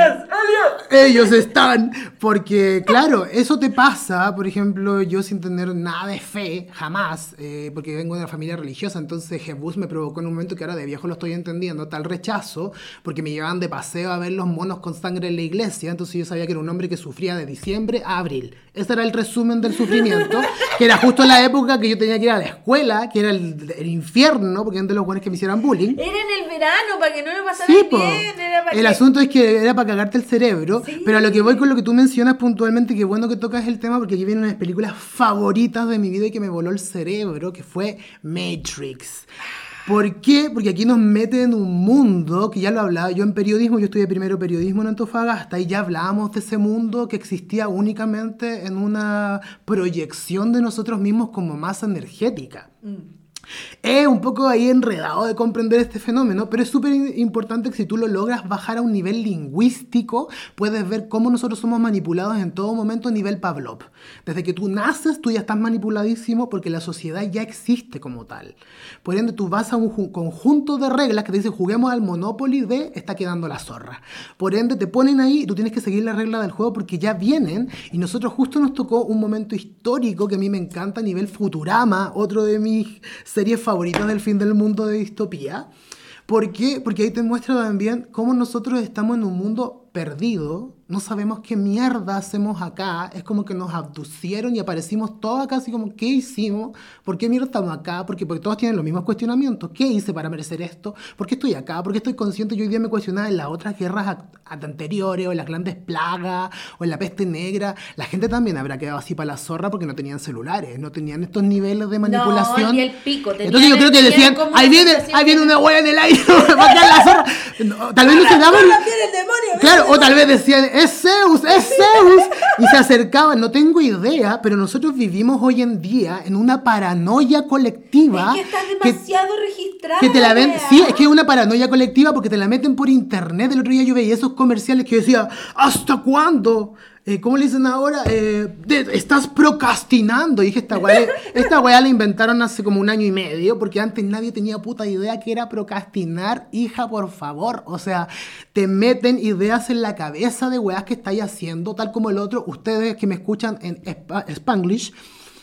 ellos están, porque claro, eso te pasa, por ejemplo, yo sin tener nada de fe, jamás, eh, porque vengo de una familia religiosa, entonces Jebus me provocó en un momento que ahora de viejo lo estoy entendiendo, tal rechazo, porque me llevaban de paseo a ver los monos con sangre en la iglesia, entonces yo sabía que era un hombre que sufría de diciembre a abril. Ese era el resumen del sufrimiento, que era justo la época que yo tenía que ir a la escuela, que era el, el infierno, porque eran de los buenos que me hicieran bullying. Era en el verano, para que no lo pasaran Sí, bien. Era para El que- asunto es que era para cagarte el cerebro, Sí. pero a lo que voy con lo que tú mencionas puntualmente, que bueno que tocas el tema, porque aquí viene una de las películas favoritas de mi vida y que me voló el cerebro, que fue Matrix. ¿Por qué? Porque aquí nos mete en un mundo, que ya lo hablaba yo en periodismo, yo estudié primero periodismo en Antofagasta, y ya hablábamos de ese mundo que existía únicamente en una proyección de nosotros mismos como masa energética. Es un poco ahí enredado de comprender este fenómeno, pero es súper importante que si tú lo logras bajar a un nivel lingüístico, puedes ver cómo nosotros somos manipulados en todo momento a nivel Pavlov. Desde que tú naces, tú ya estás manipuladísimo porque la sociedad ya existe como tal. Por ende, tú vas a un ju- conjunto de reglas que te dicen juguemos al Monopoly de está quedando la zorra. Por ende, te ponen ahí y tú tienes que seguir la regla del juego porque ya vienen y nosotros justo nos tocó un momento histórico que a mí me encanta a nivel Futurama, otro de mis series favoritas del fin del mundo de distopía. ¿Por qué? Porque ahí te muestra también cómo nosotros estamos en un mundo perdido, no sabemos qué mierda hacemos acá, es como que nos abducieron y aparecimos todos acá así como, ¿qué hicimos? ¿Por qué mierda estamos acá? Porque, porque todos tienen los mismos cuestionamientos, ¿qué hice para merecer esto? ¿Por qué estoy acá? ¿Por qué estoy consciente? Yo hoy día me cuestionaba en las otras guerras anteriores, o en las grandes plagas, o en la peste negra, la gente también habrá quedado así para la zorra porque no tenían celulares, no tenían estos niveles de manipulación. ni el pico, tenían Entonces yo creo que decían, ahí viene, ahí viene una hueá en el aire, va a quedar la zorra. No, tal vez no se daban... Claro, o tal vez decían, es Zeus, es Zeus. Y se acercaban, no tengo idea, pero nosotros vivimos hoy en día en una paranoia colectiva. Es que está que- demasiado registrada. que te la ven, sí, es que es una paranoia colectiva porque te la meten por internet. El otro día yo veía esos comerciales que decía, ¿hasta cuándo? Eh, ¿Cómo le dicen ahora? Eh, de- estás procrastinando. Y dije, esta weá, esta weá la inventaron hace como un año y medio porque antes nadie tenía puta idea que era procrastinar. Hija, por favor. O sea, te meten ideas en la cabeza de weas que estáis haciendo, tal como el otro. Ustedes que me escuchan en Spa- Spanglish.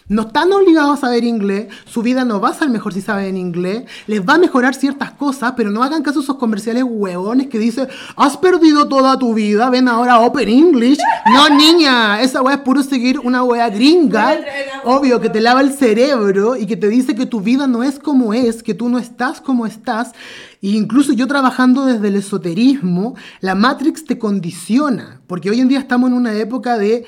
No están obligados a saber inglés, su vida no va a ser mejor si saben inglés, les va a mejorar ciertas cosas, pero no hagan caso a esos comerciales huevones que dicen, has perdido toda tu vida, ven ahora Open English. No, niña, esa wea es puro seguir una wea gringa, obvio, que te lava el cerebro y que te dice que tu vida no es como es, que tú no estás como estás. E incluso yo trabajando desde el esoterismo, la Matrix te condiciona, porque hoy en día estamos en una época de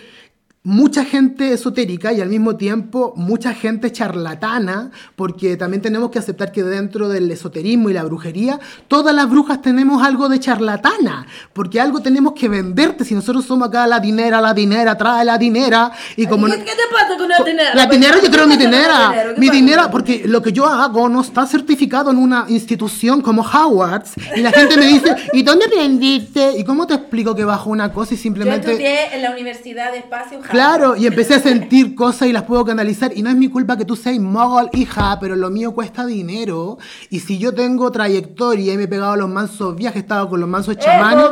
mucha gente esotérica y al mismo tiempo mucha gente charlatana, porque también tenemos que aceptar que dentro del esoterismo y la brujería, todas las brujas tenemos algo de charlatana, porque algo tenemos que venderte. Si nosotros somos acá la dinera, la dinera, trae la dinera, y como... ¿Qué, qué te pasa con la dinera? La dinera, yo creo mi ¿Qué pasa con dinera. ¿Qué Mi pasa? dinera, porque lo que yo hago no está certificado en una institución como Howard's, y la gente me dice, ¿y dónde aprendiste? ¿Y cómo te explico que bajo una cosa y Yo simplemente... estudié en la Universidad de Espacio. Claro, y empecé a sentir cosas y las puedo canalizar. Y no es mi culpa que tú seas mogol, hija, pero lo mío cuesta dinero. Y si yo tengo trayectoria y me he pegado a los mansos viajes, he estado con los mansos chamanes,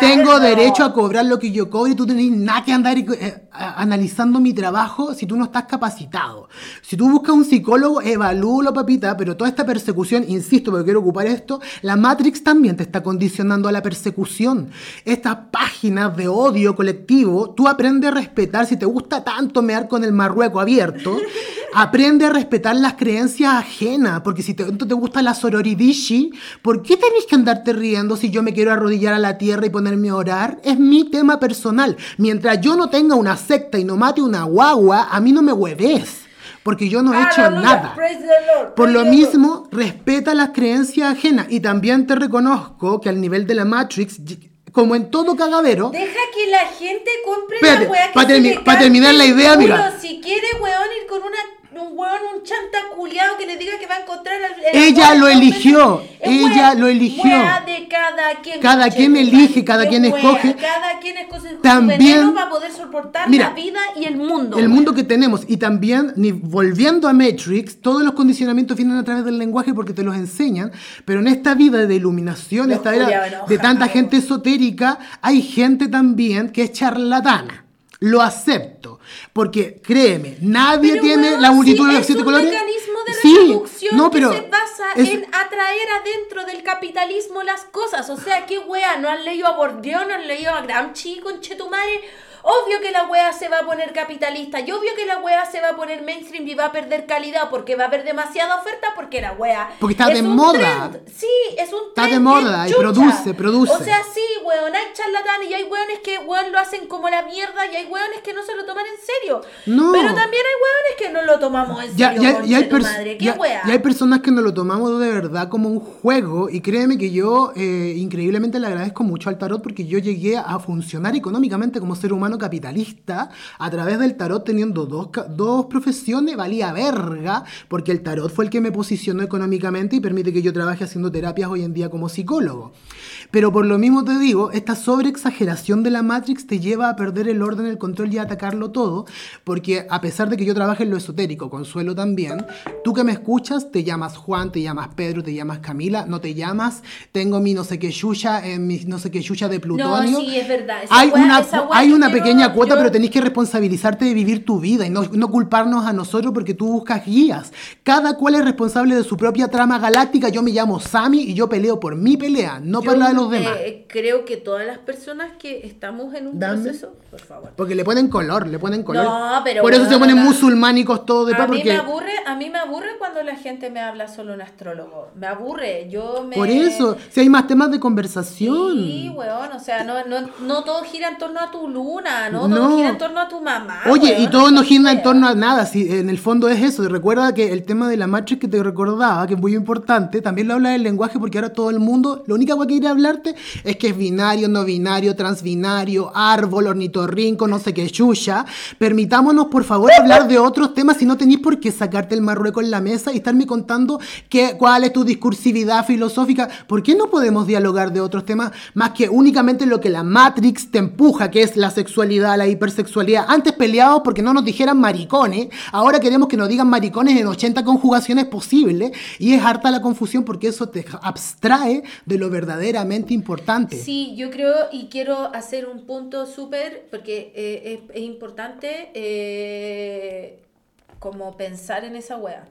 tengo eso. derecho a cobrar lo que yo cobro y tú tenés nada que andar eh, analizando mi trabajo si tú no estás capacitado. Si tú buscas un psicólogo, evalúalo, papita, pero toda esta persecución, insisto, porque quiero ocupar esto, la Matrix también te está condicionando a la persecución. Estas páginas de odio colectivo, tú aprendes a respetar, si te gusta tanto mear con el marrueco abierto, aprende a respetar las creencias ajenas, porque si te, tanto te gusta la sororidishi, ¿por qué tenés que andarte riendo si yo me quiero arrodillar a la tierra y ponerme a orar? Es mi tema personal. Mientras yo no tenga una secta y no mate una guagua, a mí no me hueves. Porque yo no he hecho nada. Por lo mismo, respeta las creencias ajenas. Y también te reconozco que al nivel de la Matrix, como en todo cagadero, Deja que la gente compre Espérate, la weá que pa' se termi- le pa' cante terminar la idea, mira. Si quiere, weón, ir con una, un weón, un chanta culiao que le diga que va a encontrar al- Ella lo eligió. Es ella lo eligió. de cada quien. Cada quien elige, cada quien weá, escoge. Cada quien escoge También- para poder soportar Mira, la vida y el mundo. el mundo que tenemos. Y también, ni- volviendo a Matrix, todos los condicionamientos vienen a través del lenguaje porque te los enseñan. Pero en esta vida de iluminación, Los esta era de tanta gente esotérica, hay gente también que es charlatana. Lo acepto. Porque créeme, nadie Pero, tiene la multitud sí, de los siete colores. mecanismo de Sí, reproducción no, pero que se basa es- en atraer adentro del capitalismo las cosas. O sea, ¿qué wea? ¿No han leído a Bourdieu? ¿No han leído a Gramsci, conchetumare? Obvio que la wea se va a poner capitalista y obvio que la wea se va a poner mainstream y va a perder calidad porque va a haber demasiada oferta porque la wea Porque está es de un moda. trend. Sí, es un Está de trend moda que y produce, produce. O sea, sí, weón, hay charlatanes y hay weones que weón lo hacen como la mierda y hay weones que no se lo toman en serio. No. Pero también hay weones que no lo tomamos en serio. ya- ya hay madre. ¿Qué ya- hay personas que nos lo tomamos de verdad como un juego y créeme que yo eh, increíblemente le agradezco mucho al tarot porque yo llegué a funcionar económicamente como ser humano capitalista a través del tarot teniendo dos, dos profesiones, valía verga porque el tarot fue el que me posicionó económicamente y permite que yo trabaje haciendo terapias hoy en día como psicólogo. Pero por lo mismo te digo, esta sobreexageración de la Matrix te lleva a perder el orden, el control y a atacarlo todo, porque a pesar de que yo trabaje en lo esotérico, consuelo también, tú que me escuchas te llamas Juan, te llamas Pedro, te llamas Camila, no te llamas, tengo mi no sé qué yuya, en mi no sé qué yuya de plutonio. sí, es verdad. Esa Hay una, esa hay una pequeña cuota, yo- pero tenéis que responsabilizarte de vivir tu vida y no, no culparnos a nosotros porque tú buscas guías. Cada cual es responsable de su propia trama galáctica. Yo me llamo Sammy y yo peleo por mi pelea, no por la de los demás. eh, creo que todas las personas que estamos en un Dame. proceso, por favor. Porque le ponen color, le ponen color. No, pero Por eso se ponen musulmánicos todos de A mí, porque me aburre, a mí me aburre cuando la gente me habla solo un astrólogo. Me aburre. Yo me... por eso, si hay más temas de conversación. Sí, weón, o sea, no, no, no todo gira en torno a tu luna, no, No. todo gira en torno a tu mamá. Oye, weón, y todo no gira en torno a nada, si en el fondo es eso. Recuerda que el tema de la Matrix que te recordaba, que es muy importante, también lo habla del lenguaje porque ahora todo el mundo, lo única que quiere es que es binario, no binario, transbinario, árbol, ornitorrinco, no sé qué, chucha. Permitámonos, por favor, hablar de otros temas si no tenéis por qué sacarte el marrueco en la mesa y estarme contando qué, cuál es tu discursividad filosófica. ¿Por qué no podemos dialogar de otros temas más que únicamente lo que la Matrix te empuja, que es la sexualidad, la hipersexualidad? Antes peleábamos porque no nos dijeran maricones, ahora queremos que nos digan maricones en 80 conjugaciones posibles y es harta la confusión porque eso te abstrae de lo verdaderamente importante. Sí, yo creo y quiero hacer un punto súper, porque eh, es, importante eh, como pensar en esa wea.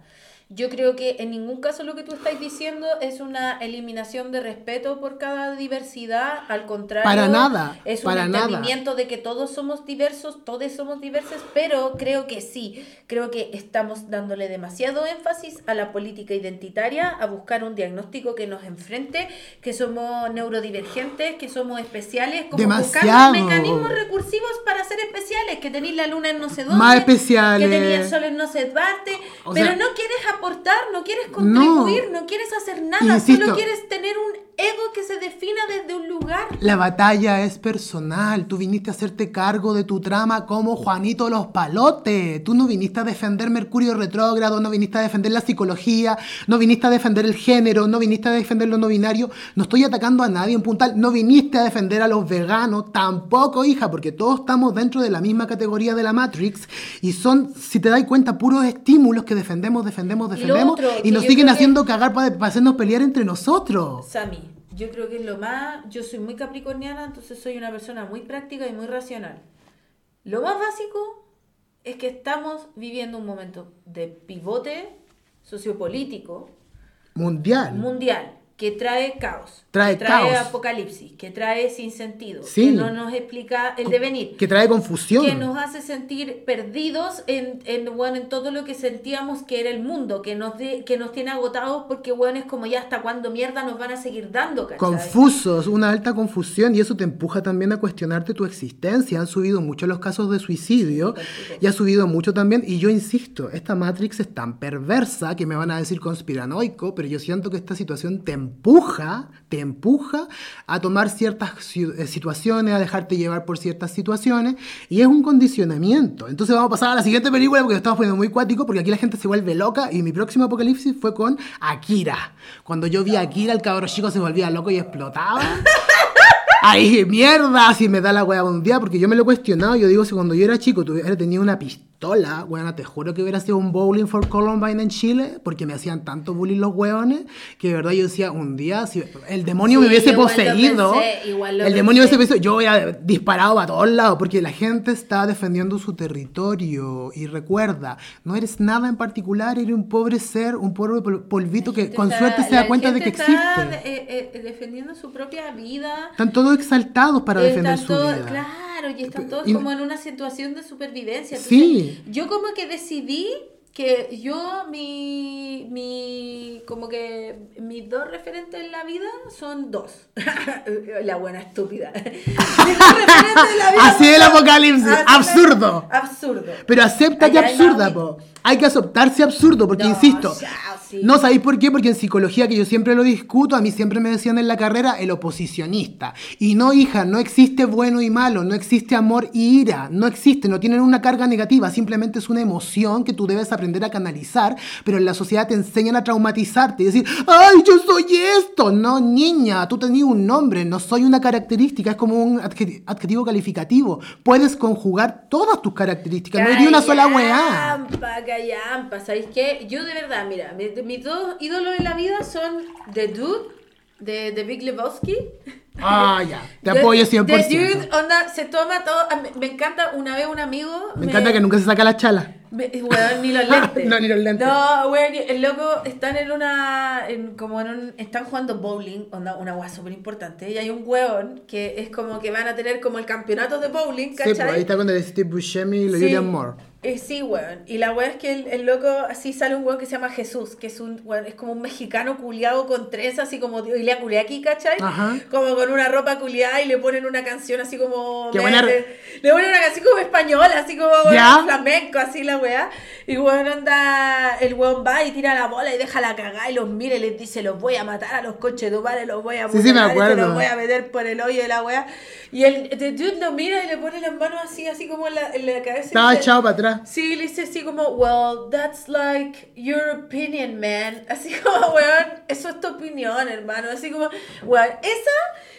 Yo creo que en ningún caso lo que tú estás diciendo es una eliminación de respeto por cada diversidad, al contrario. Para nada. Es para un nada. entendimiento de que todos somos diversos, todos somos diversos, pero creo que sí, creo que estamos dándole demasiado énfasis a la política identitaria, a buscar un diagnóstico que nos enfrente, que somos neurodivergentes, que somos especiales, como Demasiado. buscando mecanismos recursivos para ser especiales, que tenéis la luna en no sé dónde, Más especiales. que tenéis el sol en no sé parte, O pero sea- no quieres aportar, no quieres contribuir, no, quieres hacer nada, Insisto. solo quieres tener un ego que se defina desde un lugar. La batalla es personal. Tú viniste a hacerte cargo de tu trama como Juanito Los Palotes. Tú no viniste a defender Mercurio retrógrado, no viniste a defender la psicología, no viniste a defender el género, no viniste a defender lo no binario. No estoy atacando a nadie en puntal. No viniste a defender a los veganos, tampoco, hija, porque todos estamos dentro de la misma categoría de la Matrix y son, si te das cuenta, puros estímulos que defendemos, defendemos, Y defendemos otro, y nos siguen que- haciendo cagar para hacernos pelear entre nosotros. Sami, yo creo que es lo más. Yo soy muy capricorniana, entonces soy una persona muy práctica y muy racional. Lo más básico es que estamos viviendo un momento de pivote sociopolítico Mundial. mundial que trae caos, Trae que trae caos. apocalipsis, que trae sin sentido, Sí. que no nos explica el devenir. que trae confusión. que nos hace sentir perdidos en, en, bueno, en todo lo que sentíamos que era el mundo, que nos, de- que nos tiene agotados porque, bueno, es como ya hasta cuándo mierda nos van a seguir dando, ¿cachai? Confusos, una alta confusión y eso te empuja también a cuestionarte tu existencia. Han subido mucho los casos de suicidio y ha subido mucho también. Y yo insisto, esta Matrix es tan perversa que me van a decir conspiranoico, pero yo siento que esta situación te empuja, te empuja a tomar ciertas eh, situaciones, a dejarte llevar por ciertas situaciones y es un condicionamiento. Entonces vamos a pasar a la siguiente película porque estamos poniendo muy cuático porque aquí la gente se vuelve loca y mi próximo apocalipsis fue con Akira. Cuando yo vi a Akira, el cabro chico se volvía loco y explotaba. Ay, mierda, si me da la wea un día, porque yo me lo he cuestionado. Yo digo, si cuando yo era chico tuviera tenido una pistola, bueno, te juro que hubiera sido un bowling for Columbine en Chile, porque me hacían tanto bullying los weones, que de verdad yo decía, un día, si el demonio me Sí, hubiese igual lo poseído, pensé, igual lo el demonio pensé. hubiese poseído, yo hubiera disparado a todos lados, porque la gente está defendiendo su territorio. Y recuerda, no eres nada en particular, eres un pobre ser, un pobre pol- polvito que con Está- suerte se da cuenta de que está, existe. eh, eh, defendiendo su propia vida. Están todos exaltados para defender su vida. Claro, y están todos Y- como en una situación de supervivencia. Entonces, Sí. Yo como que decidí que yo, mi, mi, como que mis dos referentes en la vida son dos. la buena estúpida. mis dos referentes en la vida Así son el apocalipsis, Así absurdo. Absurdo. Pero acepta que absurda, po. Hay que aceptarse absurdo, porque No, insisto. ya, sí. No sabéis por qué, porque en psicología, que yo siempre lo discuto, a mí siempre me decían en la carrera el oposicionista. Y no, hija, no existe bueno y malo, no existe amor y ira, no existe, no tienen una carga negativa, simplemente es una emoción que tú debes aprender a canalizar, pero en la sociedad te enseñan a traumatizarte y decir, ¡ay, yo soy esto! No, niña, tú tenías un nombre, no soy una característica, es como un adje- adjetivo calificativo. Puedes conjugar todas tus características, no hay una sola weá. Callampa, callampa. ¿Sabéis qué? Yo de verdad, mira, mi- de- mis dos ídolos en la vida son The Dude, de, de Big Lebowski. Ah, ya, te The- apoyo The 100%. Dude, onda, se toma todo. mí- Me encanta, una vez un amigo. Me encanta que nunca se saca la chala. Weón, ni los lentes. No, ni los lentes. No, weón, el loco están en una. En, como en un. Están jugando bowling, onda, una weá súper importante. Y hay un weón que es como que van a tener como el campeonato de bowling, Sí, ¿cachai? pues ahí está con el Steve Buscemi y lo Sí. Julian Moore. Eh, sí, weón. Y la weá es que el, el loco, así sale un weón que se llama Jesús, que es un weón, es como un mexicano culiado con tres, así como Ilia Culiaki, ¿cachai? Ajá. Como con una ropa culiada y le ponen una canción así como. Qué buena- Le, le ponen una canción como española, así como weón, flamenco, así la weá. Y weón anda, el weón va y tira la bola y deja la cagada y los mira y les dice: Los voy a matar a los coches de madre, los voy a Sí, sí, me y se acuerdo. los voy a meter por el hoyo de la weá. Y el, the dude lo mira y le pone las manos así, así como en la, en la cabeza. y Estaba echado para atrás. Sí, le dice así como, well, that's like your opinion, man. Así como, weón, eso es tu opinión, hermano. Así como, weón, esa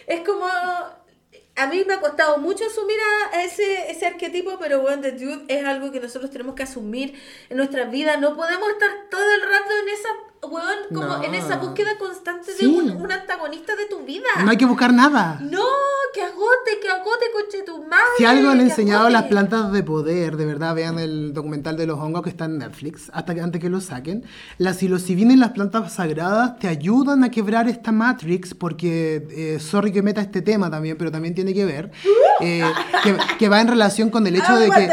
es como... A mí me ha costado mucho asumir a, ese, ese arquetipo, pero weón, The Dude es algo que nosotros tenemos que asumir en nuestra vida. No podemos estar todo el rato en esa, weón, como No. en esa búsqueda constante Sí. de un, un antagonista de tu vida. No hay que buscar nada. No, que agote, que agote, coche tu madre. Si algo han enseñado apoye. las plantas de poder, de verdad, vean el documental de los hongos que está en Netflix, hasta que antes que lo saquen. La psilocibina y las plantas sagradas te ayudan a quebrar esta matrix, porque, eh, sorry que meta este tema también, pero también tiene que ver, eh, que, que va en relación con el hecho de que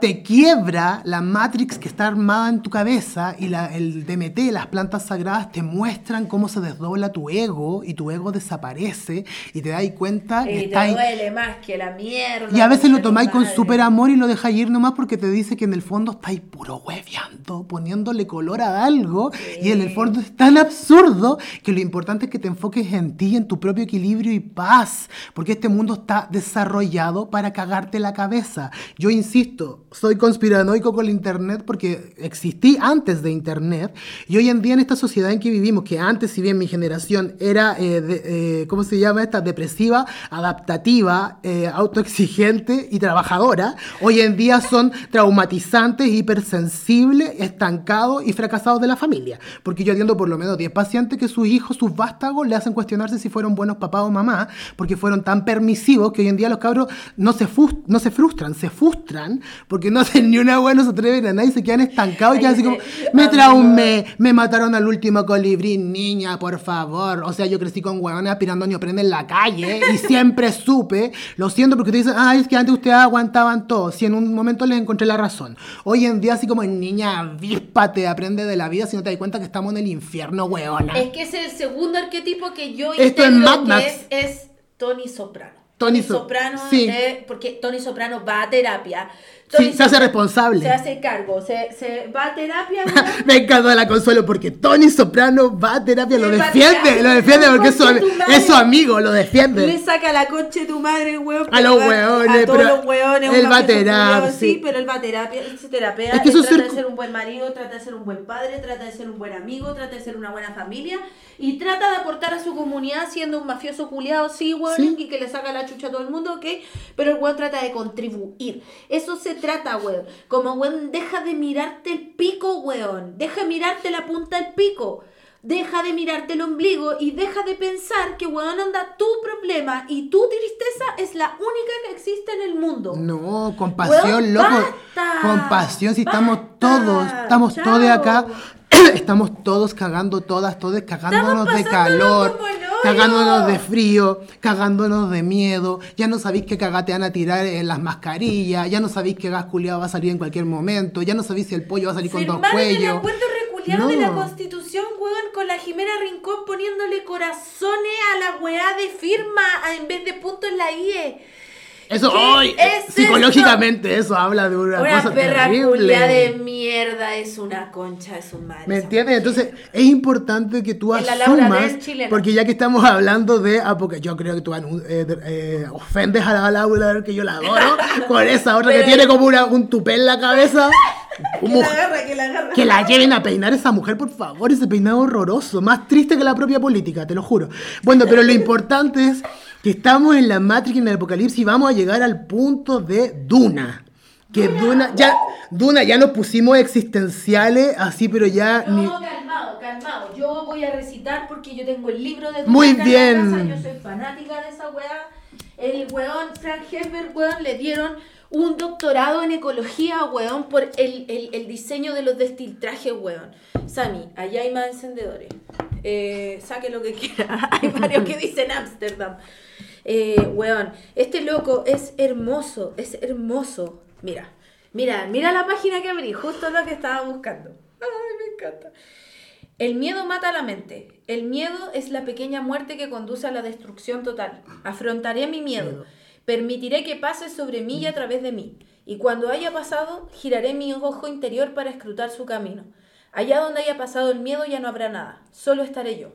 te quiebra la matrix que está armada en tu cabeza y la, el DMT, las plantas sagradas, te muestran cómo se desdobla tu ego y tu ego desaparece y te das cuenta que Y está te ahí. duele más que la mierda. Y a veces lo tomáis con súper amor y lo dejáis ir nomás porque te dice que en el fondo estáis puro hueveando, poniéndole color a algo. Y en el fondo es tan absurdo que lo importante es que te enfoques en ti, en tu propio equilibrio y paz. Porque este mundo está desarrollado para cagarte la cabeza. Yo insisto, soy conspiranoico con la internet porque existí antes de internet. Y hoy en día en esta sociedad en que vivimos, que antes, si bien mi generación era, eh, de- eh, ¿cómo se llama esta? Depresiva, adaptativa, eh, autoexigente y trabajadora, hoy en día son traumatizantes, hipersensibles, estancados y fracasados de la familia. Porque yo atiendo por lo menos 10 pacientes que sus hijos, sus vástagos, le hacen cuestionarse si fueron buenos papás o mamás, porque fueron tan permisivos que hoy en día los cabros no se, no se frustran, se frustran, porque no hacen ni una buena, no se atreven a nada y se quedan estancados y quedan así como, me traumé, me mataron al último colibrí, niña, por favor. O sea, yo crecí con huevones aspirando neopreno en la calle y siempre supe, lo siento porque te dicen, ay, es que antes ustedes aguantaban todo. Si en un momento les encontré la razón. Hoy en día, así como niña, avíspate, aprende de la vida si no te das cuenta que estamos en el infierno, huevona. Es que es el segundo arquetipo que yo Esto es integro, Mad Max. es, es Tony Soprano. Tony So- Soprano, sí. eh, porque Tony Soprano va a terapia. Sí, se hace responsable. Se hace cargo, se, se va a terapia. Me encanta la consuelo porque Tony Soprano va a terapia, lo defiende, terapia. lo defiende porque es su, es amigo, lo defiende. Le saca la concha de tu madre, weón. A los weones, A todos pero los weones. él va a terapia, sí. Sí, pero él va a terapia, él se terapea. Es que él trata ser- de ser un buen marido, trata de ser un buen padre, trata de ser un buen amigo, trata de ser una buena familia. Y trata de aportar a su comunidad siendo un mafioso culiado, sí, weón, Sí. y que le saca la chucha a todo el mundo, ok. Pero el weón trata de contribuir. Eso se trata, weón. Como, weón, deja de mirarte el pico, weón. Deja de mirarte la punta del pico. Deja de mirarte el ombligo y deja de pensar que, weón, anda tu problema y tu tristeza es la única que existe en el mundo. No, compasión, Weón, loco. basta, compasión, si estamos todos, estamos chao. todos acá. Estamos todos cagando todas, todos cagándonos de calor, cagándonos de frío, cagándonos de miedo. Ya no sabéis qué cagate van a tirar en las mascarillas, ya no sabéis qué gas culiado va a salir en cualquier momento, ya no sabéis si el pollo va a salir con dos cuellos. reculiado de la No. constitución, weón, con la Jimena Rincón poniéndole corazones a la weá de firma en vez de puntos en la IE. Eso, ¿Qué hoy, es psicológicamente, eso? habla de una, Una cosa perra terrible. de mierda es una concha de su madre. ¿Me entiendes? Entonces es importante que tú asumas, porque ya que estamos hablando de porque yo creo que tú eh, eh, ofendes a la Laura que yo la adoro, con esa otra que tiene como una- un tupé en la cabeza. Que la agarra, que la agarra. que la lleven a peinar esa mujer, por favor, ese peinado horroroso, más triste que la propia política, te lo juro. Bueno, pero lo importante es que estamos en la Matrix, en el Apocalipsis, y vamos a llegar al punto de Duna. Que Duna, ya, Duna ya nos pusimos existenciales, así, pero ya ni... No, calmado, calmado. Yo voy a recitar porque yo tengo el libro de Muy Duna la bien. casa, Yo soy fanática de esa weá. El weón, Frank Herbert, weón, le dieron un doctorado en ecología, weón, por el, el, el diseño de los destiltrajes, weón. Sami, allá hay más encendedores. Eh, saque lo que quiera. hay varios que dicen Ámsterdam. Eh, weón, este loco es hermoso, es hermoso. Mira, mira, mira la página que abrí, justo lo que estaba buscando. Ay, me encanta. El miedo mata la mente. El miedo es la pequeña muerte que conduce a la destrucción total. Afrontaré mi miedo. Permitiré que pase sobre mí y a través de mí. Y cuando haya pasado, giraré mi ojo interior para escrutar su camino. Allá donde haya pasado el miedo ya no habrá nada. Solo estaré yo.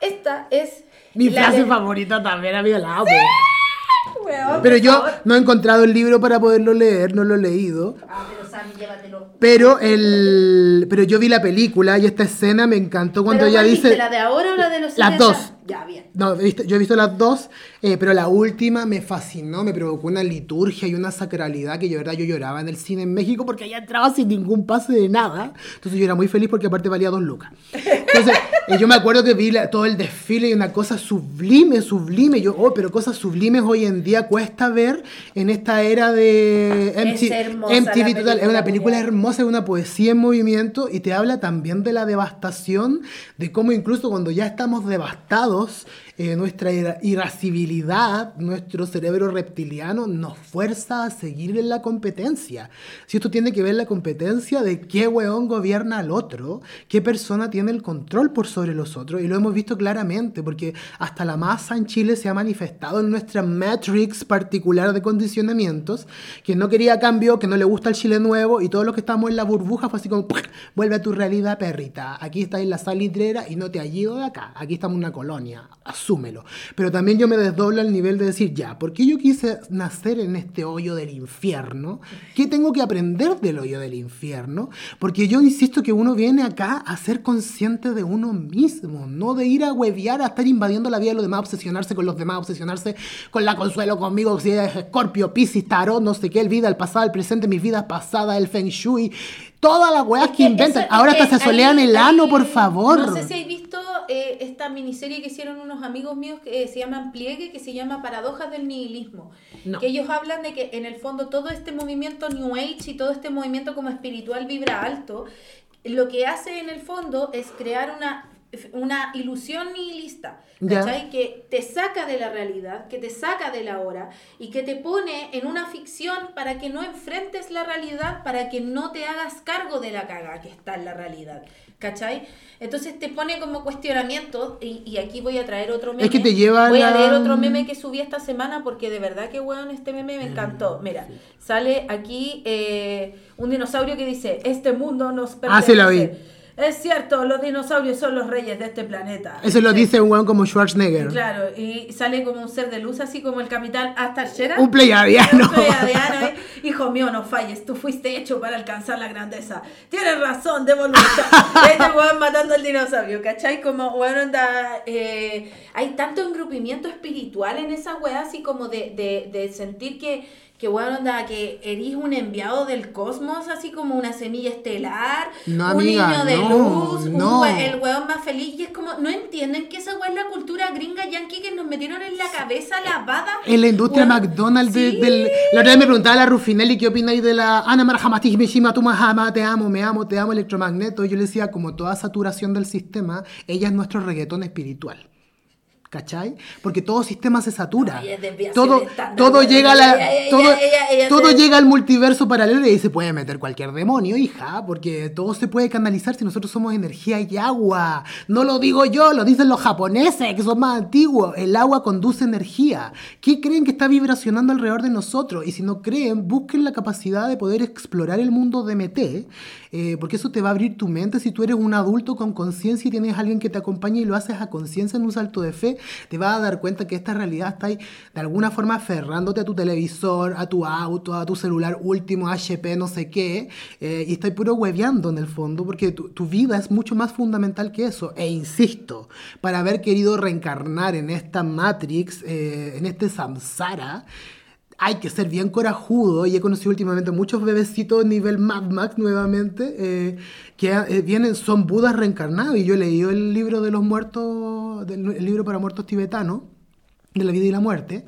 Esta es... Mi la frase de- favorita también la amo. Weón, Pero yo favor. no he encontrado el libro para poderlo leer, no lo he leído. Ah, pero Sammy, llévatelo. Pero el pero yo vi la película y esta escena me encantó cuando ¿Pero ella viste, dice ¿La de ahora o la de los Las 70? dos. Ya, bien. No, yo he visto las dos, eh, pero la última me fascinó, me provocó una liturgia y una sacralidad que yo, de verdad, yo lloraba en el cine en México porque allá entraba sin ningún pase de nada. Entonces yo era muy feliz porque aparte valía dos lucas. Entonces, eh, yo me acuerdo que vi la- todo el desfile y una cosa sublime, sublime. Yo, oh, pero cosas sublimes hoy en día cuesta ver en esta era de Es hermosa MTV Total. Es una película, hermosa, es una poesía en movimiento y te habla también de la devastación, de cómo incluso cuando ya estamos devastados, eh, nuestra ira- irascibilidad, nuestro cerebro reptiliano nos fuerza a seguir en la competencia. Si esto tiene que ver la competencia de qué weón gobierna al otro, qué persona tiene el control por sobre los otros, y lo hemos visto claramente, porque hasta la masa en Chile se ha manifestado en nuestra matrix particular de condicionamientos, que no quería cambio, que no le gusta el Chile nuevo, y todos los que estamos en la burbuja fue así como, "Puc, vuelve a tu realidad, perrita. Aquí está en la salitrera y no te has ido de acá. Aquí estamos en una colonia, asúmelo. Pero también yo me desdoblo al nivel de decir, ya, ¿por qué yo quise nacer en este hoyo del infierno? ¿Qué tengo que aprender del hoyo del infierno? Porque yo insisto que uno viene acá a ser consciente de uno mismo, no de ir a huevear, a estar invadiendo la vida de los demás, obsesionarse con los demás, obsesionarse con la consuelo, conmigo, si es Scorpio, Piscis, Tarot, no sé qué, el vida, el pasado, el presente, mis vidas pasadas, el Feng Shui, todas las weas Es que inventan. eso- Ahora hasta se solean el ano, por favor. No sé si habéis visto eh, esta miniserie que hicieron unos amigos míos que eh, se llaman Pliegue, que se llama Paradojas del Nihilismo. No. Que ellos hablan de que en el fondo todo este movimiento New Age y todo este movimiento como espiritual vibra alto, lo que hace en el fondo es crear una una ilusión nihilista. ¿cachai? Que te saca de la realidad, que te saca de la hora y que te pone en una ficción para que no enfrentes la realidad, para que no te hagas cargo de la caga que está en la realidad, ¿cachai? Entonces te pone como cuestionamientos y, y aquí voy a traer otro meme. Es que te lleva Voy a la- leer otro meme que subí esta semana porque de verdad que weón este meme me encantó. Mira, sale aquí eh, un dinosaurio que dice, este mundo nos Ah, sí, lo vi. Pertenece". Es cierto, los dinosaurios son los reyes de este planeta. Eso lo dice un weón como Schwarzenegger. Claro, y sale como un ser de luz, así como el capitán Astarchera. Un pleiadiano. Un pleiadiano, ¿eh? Hijo mío, no falles, tú fuiste hecho para alcanzar la grandeza. Tienes razón, debo luchar. este weón matando al dinosaurio, ¿cachai? Como, weón, onda, eh, hay tanto engrupimiento espiritual en esa weá, así como de, de, de sentir que, que weón, onda, que eres un enviado del cosmos, así como una semilla estelar, No, un amiga, niño de no, luz, un no. we- el weón más feliz, y es como, no entienden que esa weá es la cultura gringa yankee que nos metieron en la cabeza lavada. En la industria Weón, McDonald's de- sí. del... La otra vez me preguntaba la Rufinelli qué opináis de la Ana Marhamatih Mishima Tumahama, te amo, me amo, te amo, electromagneto. Yo le decía, como toda saturación del sistema, ella es nuestro reggaetón espiritual. ¿Cachai? Porque todo sistema se satura. No, todo llega a la, Ella- todo, ella- ella todo se- llega al multiverso paralelo y ahí se puede meter cualquier demonio, hija, porque todo se puede canalizar si nosotros somos energía y agua. No lo digo yo, lo dicen los japoneses, que son más antiguos. El agua conduce energía. ¿Qué creen que está vibracionando alrededor de nosotros? Y si no creen, busquen la capacidad de poder explorar el mundo de MT, eh, porque eso te va a abrir tu mente si tú eres un adulto con conciencia y tienes a alguien que te acompañe y lo haces a conciencia en un salto de fe, te vas a dar cuenta que esta realidad está ahí de alguna forma aferrándote a tu televisor, a tu auto, a tu celular último, HP, no sé qué, eh, y estás puro hueveando en el fondo, porque tu, vida es mucho más fundamental que eso. E insisto, para haber querido reencarnar en esta Matrix, eh, en este samsara, hay que ser bien corajudo y he conocido últimamente muchos bebecitos nivel Mad Max nuevamente eh, que eh, vienen, son budas reencarnados y yo he leído el libro de los muertos, del- el libro para muertos tibetanos, de la vida y la muerte.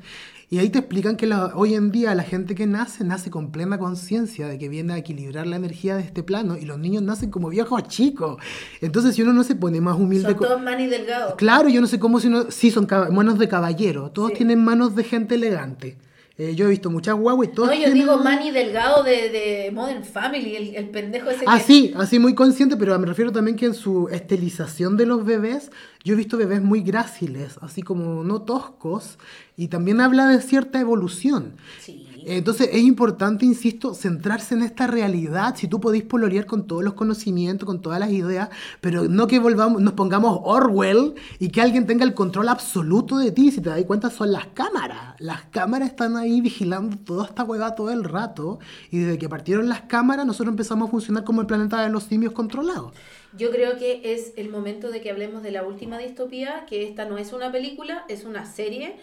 Y ahí te explican que la- hoy en día la gente que nace, nace con plena conciencia de que viene a equilibrar la energía de este plano y los niños nacen como viejos chicos. Entonces si uno no se pone más humilde... Son todos mani delgados. Claro, yo no sé cómo si. Sí, son manos de caballero. Todos Sí. tienen manos de gente elegante. Eh, yo he visto muchas guaguas y todos. No, yo digo Manny Delgado de, de Modern Family, el, el pendejo ese que... Así, así muy consciente, pero me refiero también que en su estilización de los bebés, yo he visto bebés muy gráciles, así como no toscos, y también habla de cierta evolución. Sí. Entonces es importante, insisto, centrarse en esta realidad. Si tú podéis pololear con todos los conocimientos, con todas las ideas, pero no que volvamos, nos pongamos Orwell y que alguien tenga el control absoluto de ti. Si te das cuenta, son las cámaras. Las cámaras están ahí vigilando toda esta hueá todo el rato. Y desde que partieron las cámaras, nosotros empezamos a funcionar como el planeta de los simios controlados. Yo creo que es el momento de que hablemos de la última distopía, que esta no es una película, es una serie,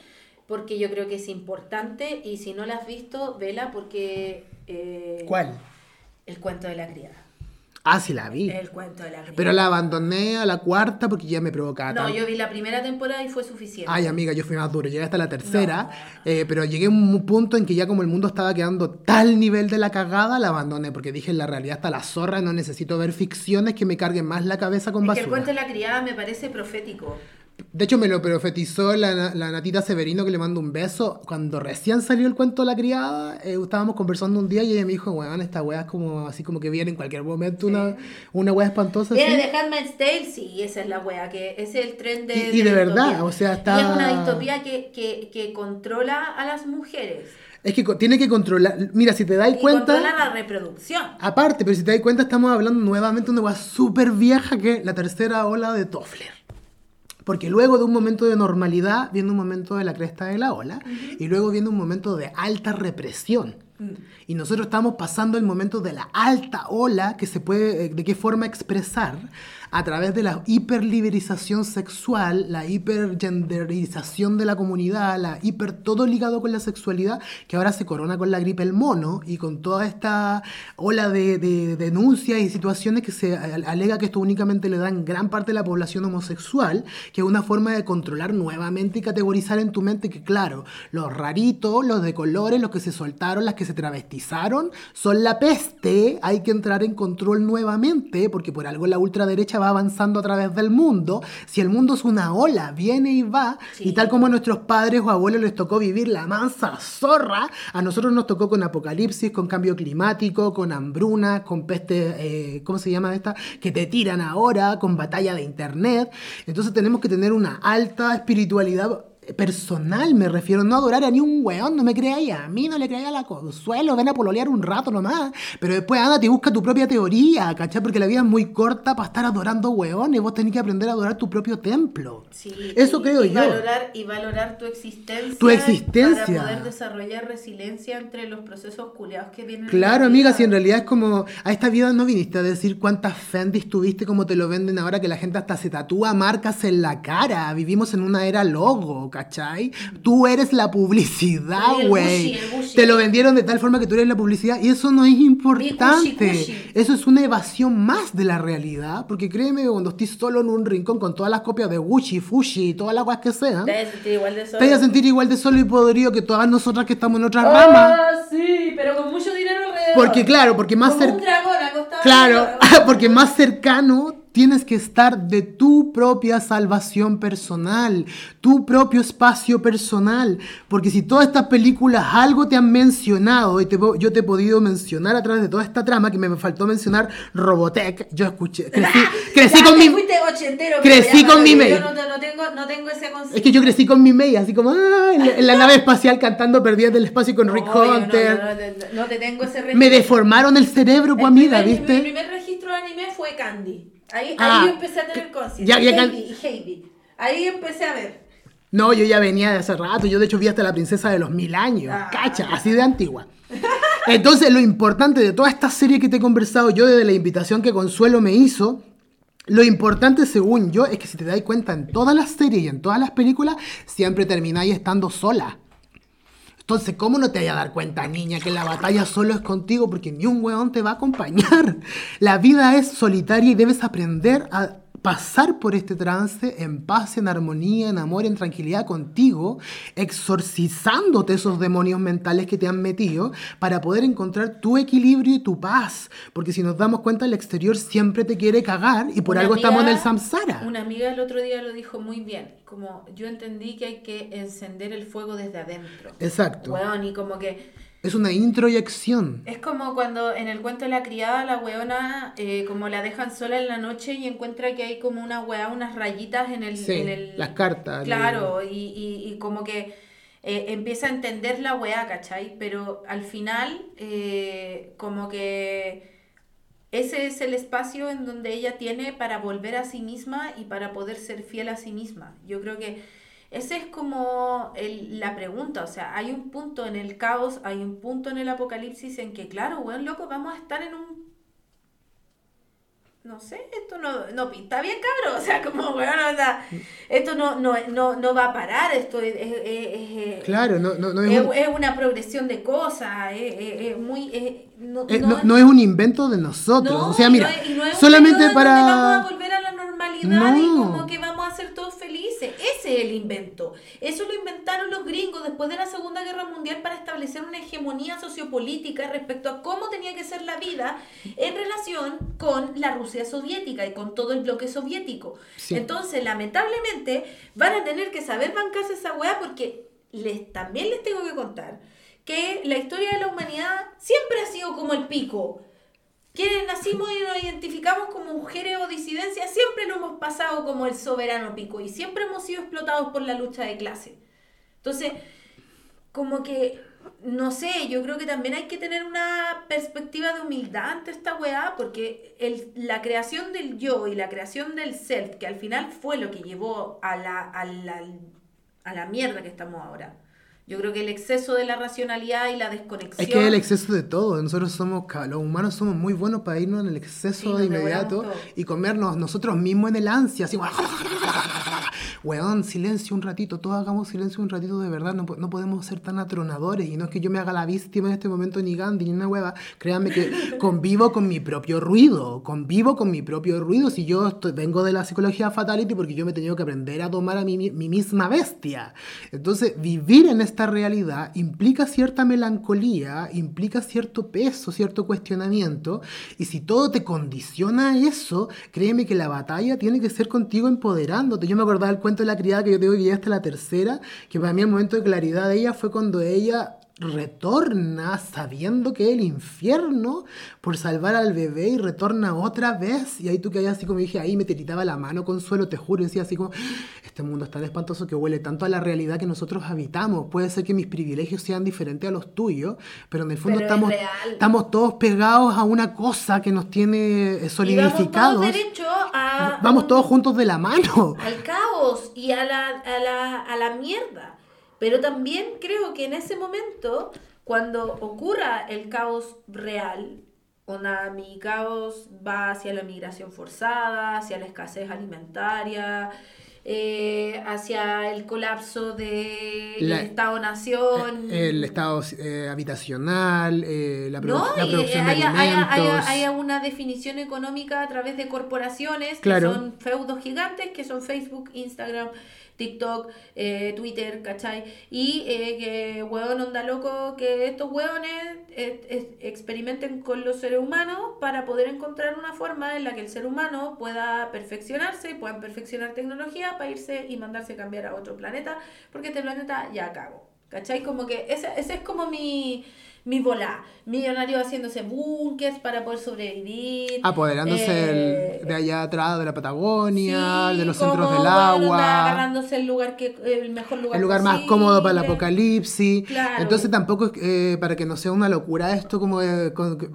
porque yo creo que es importante y si no la has visto, vela porque... eh, ¿Cuál? El cuento de la criada. Ah, sí la vi. El cuento de la criada. Pero la abandoné a la cuarta porque ya me provocaba No, tanto. yo vi la primera temporada y fue suficiente. Ay, amiga, yo fui más duro. Llegué hasta la tercera, eh, pero llegué a un punto en que ya como el mundo estaba quedando tal nivel de la cagada, la abandoné porque dije, en la realidad está la zorra, no necesito ver ficciones que me carguen más la cabeza con es que el basura. cuento de la criada me parece profético. De hecho, me lo profetizó la, la Natita Severino, que le mando un beso. Cuando recién salió el cuento de la criada, eh, estábamos conversando un día y ella me dijo, weón, esta weá es como, así como que viene en cualquier momento una, una weá espantosa. ¿Viene así". de Handmaid's Tale? Sí, esa es la wea, que ese es el tren de. Y- y de verdad, distopía. o sea, está- Y es una distopía que, que, que controla a las mujeres. Es que tiene que controlar. Mira, si te das Y cuenta. controla la reproducción. Aparte, pero si te das cuenta, estamos hablando nuevamente de una weá súper vieja que es la tercera ola de Toffler. Porque luego de un momento de normalidad viene un momento de la cresta de la ola y luego viene un momento de alta represión. Y nosotros estamos pasando el momento de la alta ola que se puede, eh, de qué forma expresar a través de la hiperliberización sexual, la hipergenderización de la comunidad, la hiper todo ligado con la sexualidad, que ahora se corona con la gripe el mono y con toda esta ola de, de denuncias y situaciones que se al- alega que esto únicamente le dan gran parte de la población homosexual, que es una forma de controlar nuevamente y categorizar en tu mente que, claro, los raritos, los de colores, los que se soltaron, las que se travestizaron, son la peste, hay que entrar en control nuevamente, porque por algo la ultraderecha va avanzando a través del mundo. Si el mundo es una ola, viene y va, Sí. y tal como a nuestros padres o abuelos les tocó vivir la mansa zorra, a nosotros nos tocó con apocalipsis, con cambio climático, con hambruna, con peste, eh, ¿cómo se llama esta? Que te tiran ahora, con batalla de internet. Entonces tenemos que tener una alta espiritualidad personal, me refiero, no adorar a ni un weón, no me creáis a mí, no le creáis a la Consuelo, ven a pololear un rato nomás, pero después anda, te busca tu propia teoría, ¿cachai? Porque la vida es muy corta para estar adorando weones, vos tenés que aprender a adorar tu propio templo. Sí, Eso y- creo y yo. Valorar, y valorar tu existencia. Tu existencia. Para poder desarrollar resiliencia entre los procesos culiados que vienen. en Claro, la amiga, si en realidad es como, a esta vida no viniste a decir cuántas Fendis tuviste como te lo venden ahora, que la gente hasta se tatúa marcas en la cara. Vivimos en una era logo, ¿cachai? Tú eres la publicidad, güey. Te lo vendieron de tal forma que tú eres la publicidad y eso no es importante. Eso es una evasión más de la realidad, porque créeme, cuando estés solo en un rincón con todas las copias de Gucci, Fushi y todas las guas que sean, Te vas a sentir igual de solo. te vas a sentir igual de solo y podrido que todas nosotras que estamos en otras ramas. Ah, sí, pero con mucho dinero alrededor. Porque claro, porque más Como cer- un dragón acostado. Claro, porque más cercano tienes que estar de tu propia salvación personal, tu propio espacio personal. Porque si todas estas películas algo te han mencionado, y te yo te he podido mencionar a través de toda esta trama, que me faltó mencionar Robotech, yo escuché, crecí, crecí con mi... fuiste ochentero, crecí con mi yo mail. no, no tengo, no tengo ese concepto. Es que yo crecí con mi media, así como ah, en, la, en la nave espacial cantando Perdidas del Espacio con Rick Hunter. No, no, te tengo ese registro. Me deformaron el cerebro, pues amiga, ¿viste? Mi primer registro de anime fue Candy. Ahí, Ah, ahí yo empecé a tener conciencia. Heidi, Heidi. Ahí empecé a ver. No, yo ya venía de hace rato. Yo de hecho vi hasta la princesa de los mil años. Ah. Cacha, así de antigua. Entonces, lo importante de toda esta serie que te he conversado yo desde la invitación que Consuelo me hizo, lo importante según yo es que si te das cuenta en todas las series y en todas las películas, siempre termináis estando sola. Entonces, ¿cómo no te vayas a dar cuenta, niña, que la batalla solo es contigo? Porque ni un weón te va a acompañar. La vida es solitaria y debes aprender a pasar por este trance en paz, en armonía, en amor, en tranquilidad contigo, exorcizándote esos demonios mentales que te han metido para poder encontrar tu equilibrio y tu paz. Porque si nos damos cuenta, el exterior siempre te quiere cagar y por Una algo estamos en el samsara. Una amiga el otro día lo dijo muy bien. Como yo entendí que hay que encender el fuego desde adentro. Exacto. Weón, y como que Es una introyección. es como cuando en el cuento de la criada, la weona, eh, como la dejan sola en la noche y encuentra que hay como una weá, unas rayitas en el. Sí, en el- las cartas. Claro, y, y, y como que eh, empieza a entender la weá, ¿cachai? Pero al final, eh, como que ese es el espacio en donde ella tiene para volver a sí misma y para poder ser fiel a sí misma. Yo creo que esa es como el- la pregunta, o sea, hay un punto en el caos, hay un punto en el apocalipsis en que, claro, weón, loco, vamos a estar en un... no sé, esto no, no pinta bien, cabrón. O sea, como, bueno, o sea, esto no, no, no, no va a parar, esto es... es, es claro, no, no, no es, un... es, una progresión de cosas, es, muy... No, no, es un invento de nosotros. o sea, mira, solamente para... Vamos a volver a normalidad y como que vamos a ser todos felices. Ese es el invento. Eso lo inventaron los gringos después de la Segunda Guerra Mundial para establecer una hegemonía sociopolítica respecto a cómo tenía que ser la vida en relación con la Rusia soviética y con todo el bloque soviético. Entonces, lamentablemente, van a tener que saber bancarse esa weá porque les, también les tengo que contar que la historia de la humanidad siempre ha sido como el pico. Quienes nacimos y nos identificamos como mujeres o disidencias, siempre lo hemos pasado como el soberano pico y siempre hemos sido explotados por la lucha de clase. Entonces, como que no sé, yo creo que también hay que tener una perspectiva de humildad ante esta weá, porque la creación del yo y la creación del self, que al final fue lo que llevó a la, a la, a la mierda que estamos ahora. Yo creo que el exceso de la racionalidad y la desconexión. Es que el exceso de todo. Nosotros somos, los humanos somos muy buenos para irnos en el exceso de inmediato y comernos nosotros mismos en el ansia, así weón, silencio un ratito, todos hagamos silencio un ratito de verdad, no, no, podemos ser tan atronadores y no es que yo me haga la víctima en este momento ni Gandhi ni una hueva, créanme que convivo con mi propio ruido, convivo con mi propio ruido si yo vengo de la psicología fatality porque yo me he tenido que aprender a tomar a mi, mi misma bestia. Entonces, vivir en esta realidad implica cierta melancolía, implica cierto peso, cierto cuestionamiento y si todo te condiciona a eso, créeme que la batalla tiene que ser contigo empoderándote. Yo me acordaba del cuento de la criada que yo tengo que llegar hasta la tercera, que para mí el momento de claridad de ella fue cuando ella retorna sabiendo que es el infierno por salvar al bebé y retorna otra vez. Y ahí tú que así como dije, ahí me tiritaba la mano consuelo, te juro, y decía así como, este mundo es tan espantoso que huele tanto a la realidad que nosotros habitamos. Puede ser que mis privilegios sean diferentes a los tuyos, pero en el fondo estamos, estamos todos pegados a una cosa que nos tiene solidificados. vamos todos a... Vamos todos juntos de la mano. Al caos y a la, a la, a la mierda. Pero también creo que en ese momento, cuando ocurra el caos real, una, mi caos va hacia la migración forzada, hacia la escasez alimentaria, eh, hacia el colapso del Estado-Nación. Eh, el Estado eh, habitacional, la, producción de alimentos. Hay, hay, una definición económica a través de corporaciones que son feudos gigantes, que son Facebook, Instagram, TikTok, eh, Twitter, ¿cachai? Y eh, que, hueón, onda loco, que estos hueones eh, experimenten con los seres humanos para poder encontrar una forma en la que el ser humano pueda perfeccionarse, puedan perfeccionar tecnología para irse y mandarse a cambiar a otro planeta, porque este planeta ya cago. ¿Cachai? Como que ese, ese es como mi, mi volá. Millonario haciéndose búnkers para poder sobrevivir. Apoderándose eh, de allá atrás de la Patagonia, de los centros del agua. agarrándose el lugar que el mejor lugar El lugar más cómodo para el apocalipsis. Entonces tampoco es eh, para que no sea una locura esto como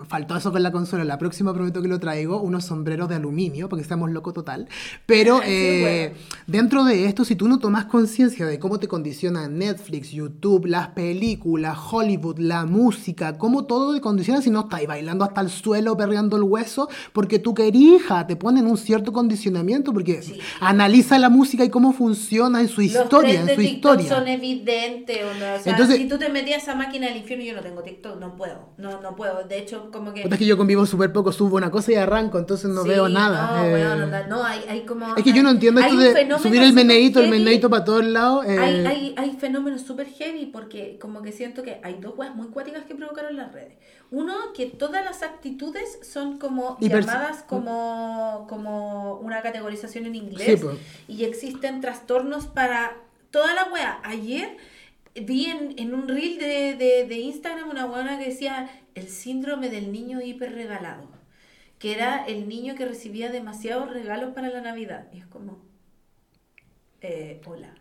faltó eso con la consola. La próxima prometo que lo traigo, unos sombreros de aluminio, porque estamos locos total. Pero eh, dentro de esto, si tú no tomas conciencia de cómo te condiciona Netflix, YouTube, las películas, Hollywood, la música, como todo de condiciona si no estáis bailando hasta el suelo, perreando el hueso, porque tú querija, te ponen un cierto condicionamiento, porque analiza la música y cómo funciona en su historia, en su historia. son evidentes, Entonces, si tú te metías a máquina del infierno, yo no tengo TikTok, no puedo, no, no puedo, de hecho, como que... Es que yo convivo súper poco, subo una cosa y arranco, entonces no veo nada. No, eh... no, hay, hay, como... Es que yo no entiendo esto de subir el meneito, el meneito para todos lados. Eh... Hay, hay, hay fenómenos súper heavy, porque como que siento que hay dos weas muy cuáticas que provocaron las redes. Uno, que todas las actitudes son como llamadas como, como una categorización en inglés pues. y existen trastornos para toda la wea. Ayer vi en, un reel de, de, Instagram una buena que decía el síndrome del niño hiper regalado, que era el niño que recibía demasiados regalos para la Navidad. Y es como, eh, hola.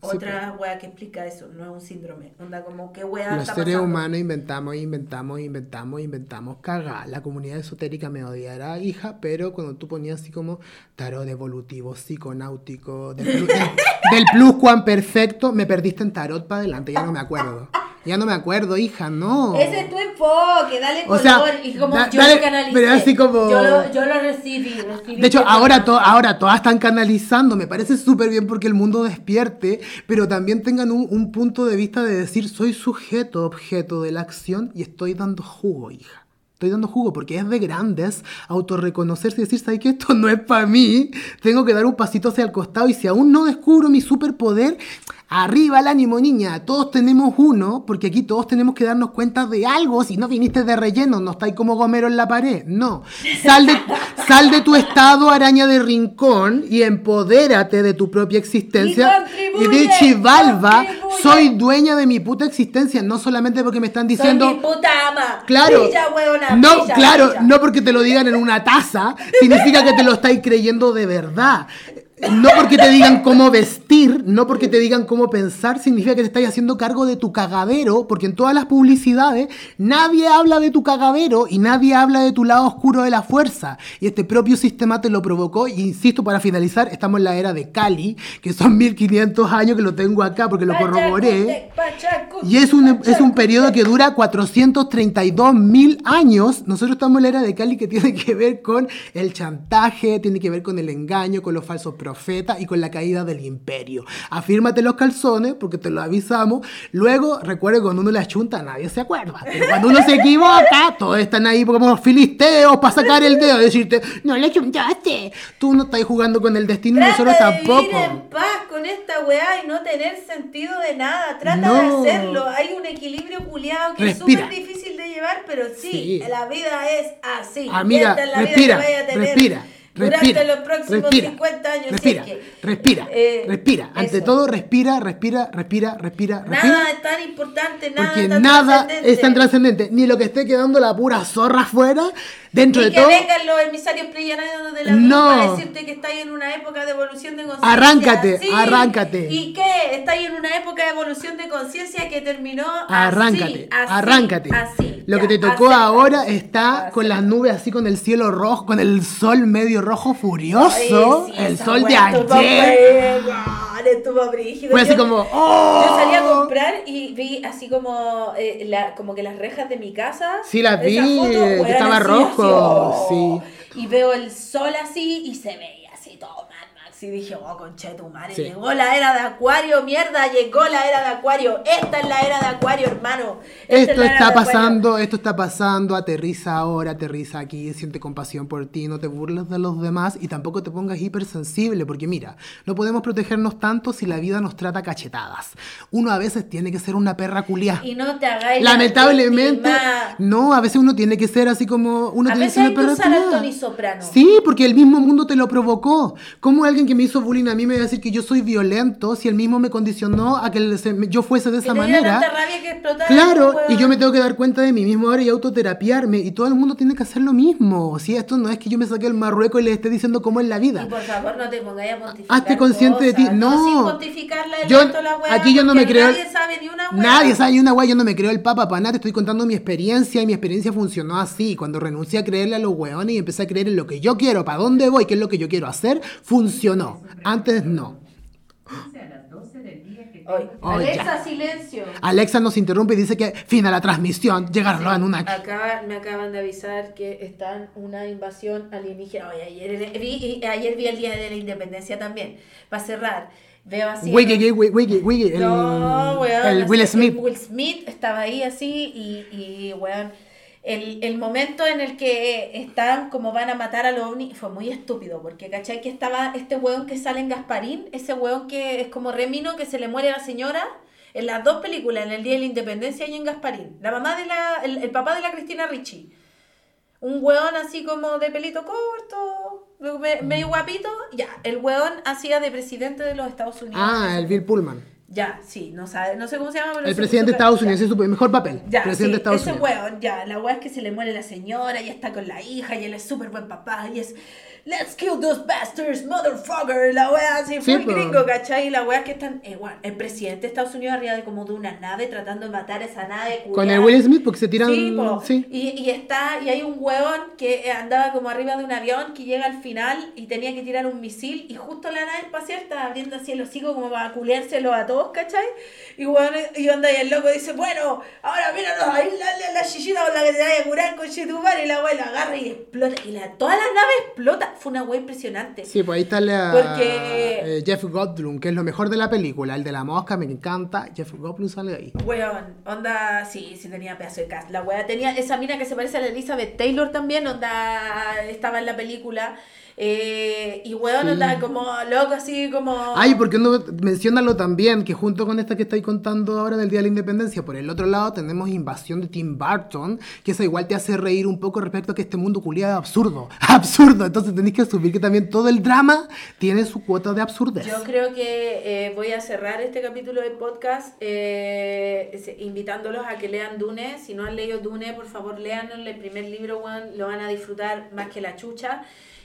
Otra wea que explica eso, no es un síndrome. Onda como qué wea Los seres humanos inventamos, inventamos, inventamos, inventamos cagar. La comunidad esotérica me odiará, hija, pero cuando tú ponías así como tarot evolutivo, psiconáutico, del, del, del perfecto, me perdiste en tarot para adelante, ya no me acuerdo. Ya no me acuerdo, hija, no. Ese es tu enfoque, dale O color. sea, y como da- yo dale- lo canalicé. pero así como- Yo lo, yo lo recibí, recibí De hecho, que- ahora, to- ahora todas están canalizando, me parece súper bien porque el mundo despierte, pero también tengan un, un punto de vista de decir, soy sujeto, objeto de la acción y estoy dando jugo, hija. Estoy dando jugo porque es de grandes autorreconocerse y decir, ¿sabes qué? Esto no es para mí. Tengo que dar un pasito hacia el costado y si aún no descubro mi superpoder, arriba el ánimo, niña. Todos tenemos uno, porque aquí todos tenemos que darnos cuenta de algo. Si no viniste de relleno, no estáis como Gomero en la pared. No. Sal de, sal de tu estado araña de rincón y empodérate de tu propia existencia. Y Y, de Chivalva, contribuye. soy dueña de mi puta existencia. No solamente porque me están Soy diciendo. mi puta ama. Claro. Brilla, huevona, no, brilla, claro, brilla. no porque te lo digan en una taza, significa que te lo estáis creyendo de verdad. No porque te digan cómo vestir, no porque te digan cómo pensar, significa que te estáis haciendo cargo de tu cagadero, porque en todas las publicidades nadie habla de tu cagadero y nadie habla de tu lado oscuro de la fuerza. Y este propio sistema te lo provocó, y insisto, para finalizar, estamos en la era de Cali, que son 1500 años que lo tengo acá porque lo corroboré. Y es un, es un periodo que dura 432 mil años. Nosotros estamos en la era de Cali que tiene que ver con el chantaje, tiene que ver con el engaño, con los falsos profetas y con la caída del imperio. Afírmate los calzones porque te lo avisamos. Luego, recuerde, cuando uno le achunta, nadie se acuerda. Pero cuando uno se equivoca, todos están ahí como filisteos para sacar el dedo y decirte, no le achuntaste. Tú no estás jugando con el destino y nosotros Trata de vivir tampoco. en paz con esta weá y no tener sentido de nada. Trata No. de hacerlo. Hay un equilibrio culiado que Respira. es súper difícil de llevar, pero sí, Sí. la vida es así. Amiga, Esta es la respira, vida que vaya a tener respira, durante respira, los próximos respira, 50 años. si respira, es que- respira, Eh, respira. Ante eso. todo, respira, respira, respira, respira, respira. Nada es tan importante, nada porque es tan nada es tan trascendente, ni lo que esté quedando la pura zorra afuera, dentro Y de que todo. vengan los emisarios pleyadianos de la No. para decirte que estáis en una época de evolución de conciencia. Arráncate, arráncate. ¿Y qué? Estáis en una época de evolución de conciencia que terminó Arráncate, así, así, arráncate. así. Lo Ya, que te tocó acepta. ahora está con las nubes así, con el cielo rojo, con el sol medio rojo furioso, Ay, sí, el sol de ayer. Buena, estuvo brígido. Fue así Yo- como, ¡oh! Yo salí a comprar y vi así como, eh, la, como que las rejas de mi casa. Sí, las vi, foto, que weón, estaba así, rojo, así, oh. sí. Y veo el sol así y se veía así todo Mad Y dije, oh, conche tu madre, Sí. llegó la era de Acuario, mierda, llegó la era de Acuario. Esta es la era de Acuario, hermano. Esta Esto está pasando, esto está pasando, aterriza ahora, aterriza aquí, siente compasión por ti, no te burles de los demás y tampoco te pongas hipersensible, porque mira, no podemos protegernos tanto si la vida nos trata cachetadas. Uno a veces tiene que ser una perra culiá. Y no te hagáis la Lamentablemente, no, a veces uno tiene que ser así como uno A tiene que ser hay una que perra culiá. Sí, porque el mismo mundo te lo provocó. ¿Cómo alguien que me hizo bullying a mí me va a decir que yo soy violento si el mismo me condicionó a que yo fuese de esa manera? tanta rabia que Claro, y yo me tengo que dar cuenta de mí mismo ahora y autoterapiarme. Y todo el mundo tiene que hacer lo mismo. Si esto no es que yo me saque el marrueco y le esté diciendo cómo es la vida. Y por favor no te pongáis a pontificar. Hazte consciente de ti. cosas, No. sin Yo- la weá, aquí yo no me creo- Nadie sabe ni una weá. Nadie sabe ni una guay, yo no me creo el papa para nada, te estoy contando mi experiencia y mi experiencia funcionó así. Cuando renuncié a creerle a los weones y empecé a creer en lo que yo quiero, para dónde voy, qué es lo que yo quiero hacer, funcionó. Antes no. Oye, Oh, Alexa, ya. silencio. Alexa nos interrumpe y dice que fin a la transmisión, llegaron los Anunnaki. Acá me acaban de avisar que están una invasión alienígena. Oye, ayer vi, ayer vi el día de la independencia también. Para cerrar, veo así. Wiggy, wiggy, wiggy, el, No, weón. el así, Will Smith. Will Smith estaba ahí así y, y weón, el, el momento en el que están como van a matar a los ovnis fue muy estúpido, porque cachai que estaba este weón que sale en Gasparín, ese weón que es como Remino, que se le muere a la señora. En las dos películas, en el Día de la Independencia y en Gasparín. La mamá de la, el, el papá de la Cristina Ricci. Un weón así como de pelito corto, me- medio guapito. Ya, el weón hacía de presidente de los Estados Unidos. Ah, el Bill Pullman. Ya, sí, no, sabe, no sé cómo se llama, pero El es presidente de Estados ya. Unidos, es su mejor papel. Ya, presidente de sí, Estados ese Unidos. weón, ya, la weá es que se le muere la señora y está con la hija y él es súper buen papá y es Let's kill those bastards, motherfucker, la weá así, Sí, full po. gringo, ¿cachai? Y la es que están, eh, bueno, el presidente de Estados Unidos arriba de como de una nave tratando de matar esa nave. Con culiada. el Will Smith, porque se tiran. Sí, po. sí. Y, y está, y hay un huevón que eh, andaba como arriba de un avión que llega al final y tenía que tirar un misil y justo la nave espacial estaba abriendo así el hocico como para culeárselo a todos ¿cachai? Y bueno, y onda y el loco dice, bueno, ahora míranos, ahí la, la, la chichita con la que te vaya a curar con Chetumar y la weá la agarra y explota. Y la, toda la nave explota. Fue una weá impresionante. Sí, pues ahí está la, Porque- eh, Jeff Goldblum, que es lo mejor de la película. El de la mosca me encanta. Jeff Goldblum sale ahí. Weón, onda, sí, sí tenía pedazo de cast. La wea tenía esa mina que se parece a la Elizabeth Taylor también, onda, estaba en la película. Eh, y weón, Sí. onda, como loco, así como. Ay, porque no menciónalo también, que junto con esta que estáis contando ahora del Día de la Independencia, por el otro lado tenemos Invasión de Tim Burton, que eso igual te hace reír un poco respecto a que este mundo culiado es absurdo. Absurdo. Entonces tenéis que asumir que también todo el drama tiene su cuota de absurdez. Yo creo que eh, voy a cerrar este capítulo del podcast eh, invitándolos a que lean Dune. Si no han leído Dune, por favor, leanlo. El primer libro, weón, lo van a disfrutar más que la chucha.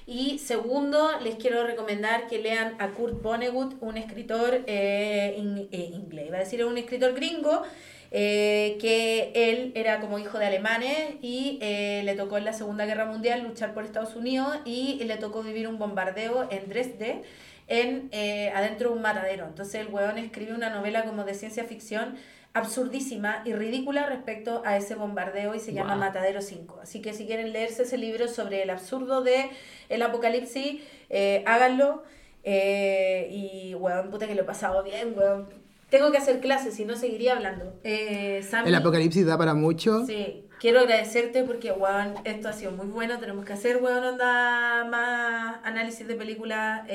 Y segundo, les quiero recomendar que lean a Kurt Vonnegut, un escritor eh, eh, inglés, iba a decir un escritor gringo, eh, que él era como hijo de alemanes y eh, le tocó en la Segunda Guerra Mundial luchar por Estados Unidos y le tocó vivir un bombardeo en Dresde en adentro de un matadero. Entonces el weón escribe una novela como de ciencia ficción absurdísima y ridícula respecto a ese bombardeo y se llama. Matadero 5. Así que si quieren leerse ese libro sobre el absurdo de el apocalipsis, eh, háganlo. Eh, y weón, puta que lo he pasado bien, weón. Tengo que hacer clases, si no seguiría hablando. Eh, Sammy, El apocalipsis da para mucho. Sí, quiero agradecerte porque, weón, esto ha sido muy bueno. Tenemos que hacer, weón, onda más análisis de películas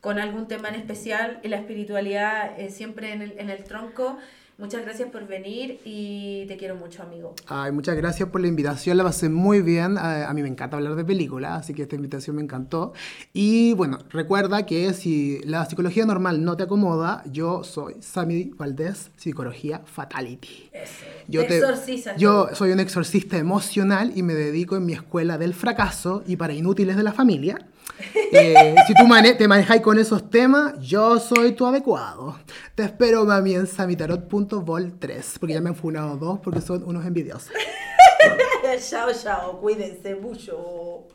con algún tema en especial. Y la espiritualidad siempre en el, en el tronco. Muchas gracias por venir y te quiero mucho, amigo. Ay, muchas gracias por la invitación, la pasé muy bien. A, a mí me encanta hablar de películas, así que esta invitación me encantó. Y bueno, recuerda que si la psicología normal no te acomoda, yo soy Sammy Valdés, Psicología Fatality. Yo, Te yo soy un exorcista emocional y me dedico en mi escuela del fracaso y para inútiles de la familia. Eh, si tú te manejáis con esos temas, yo soy tu adecuado. Te espero, mami, en samitarot.vol 3, porque ya me han funado dos porque son unos envidiosos. chao, chao. Cuídense mucho.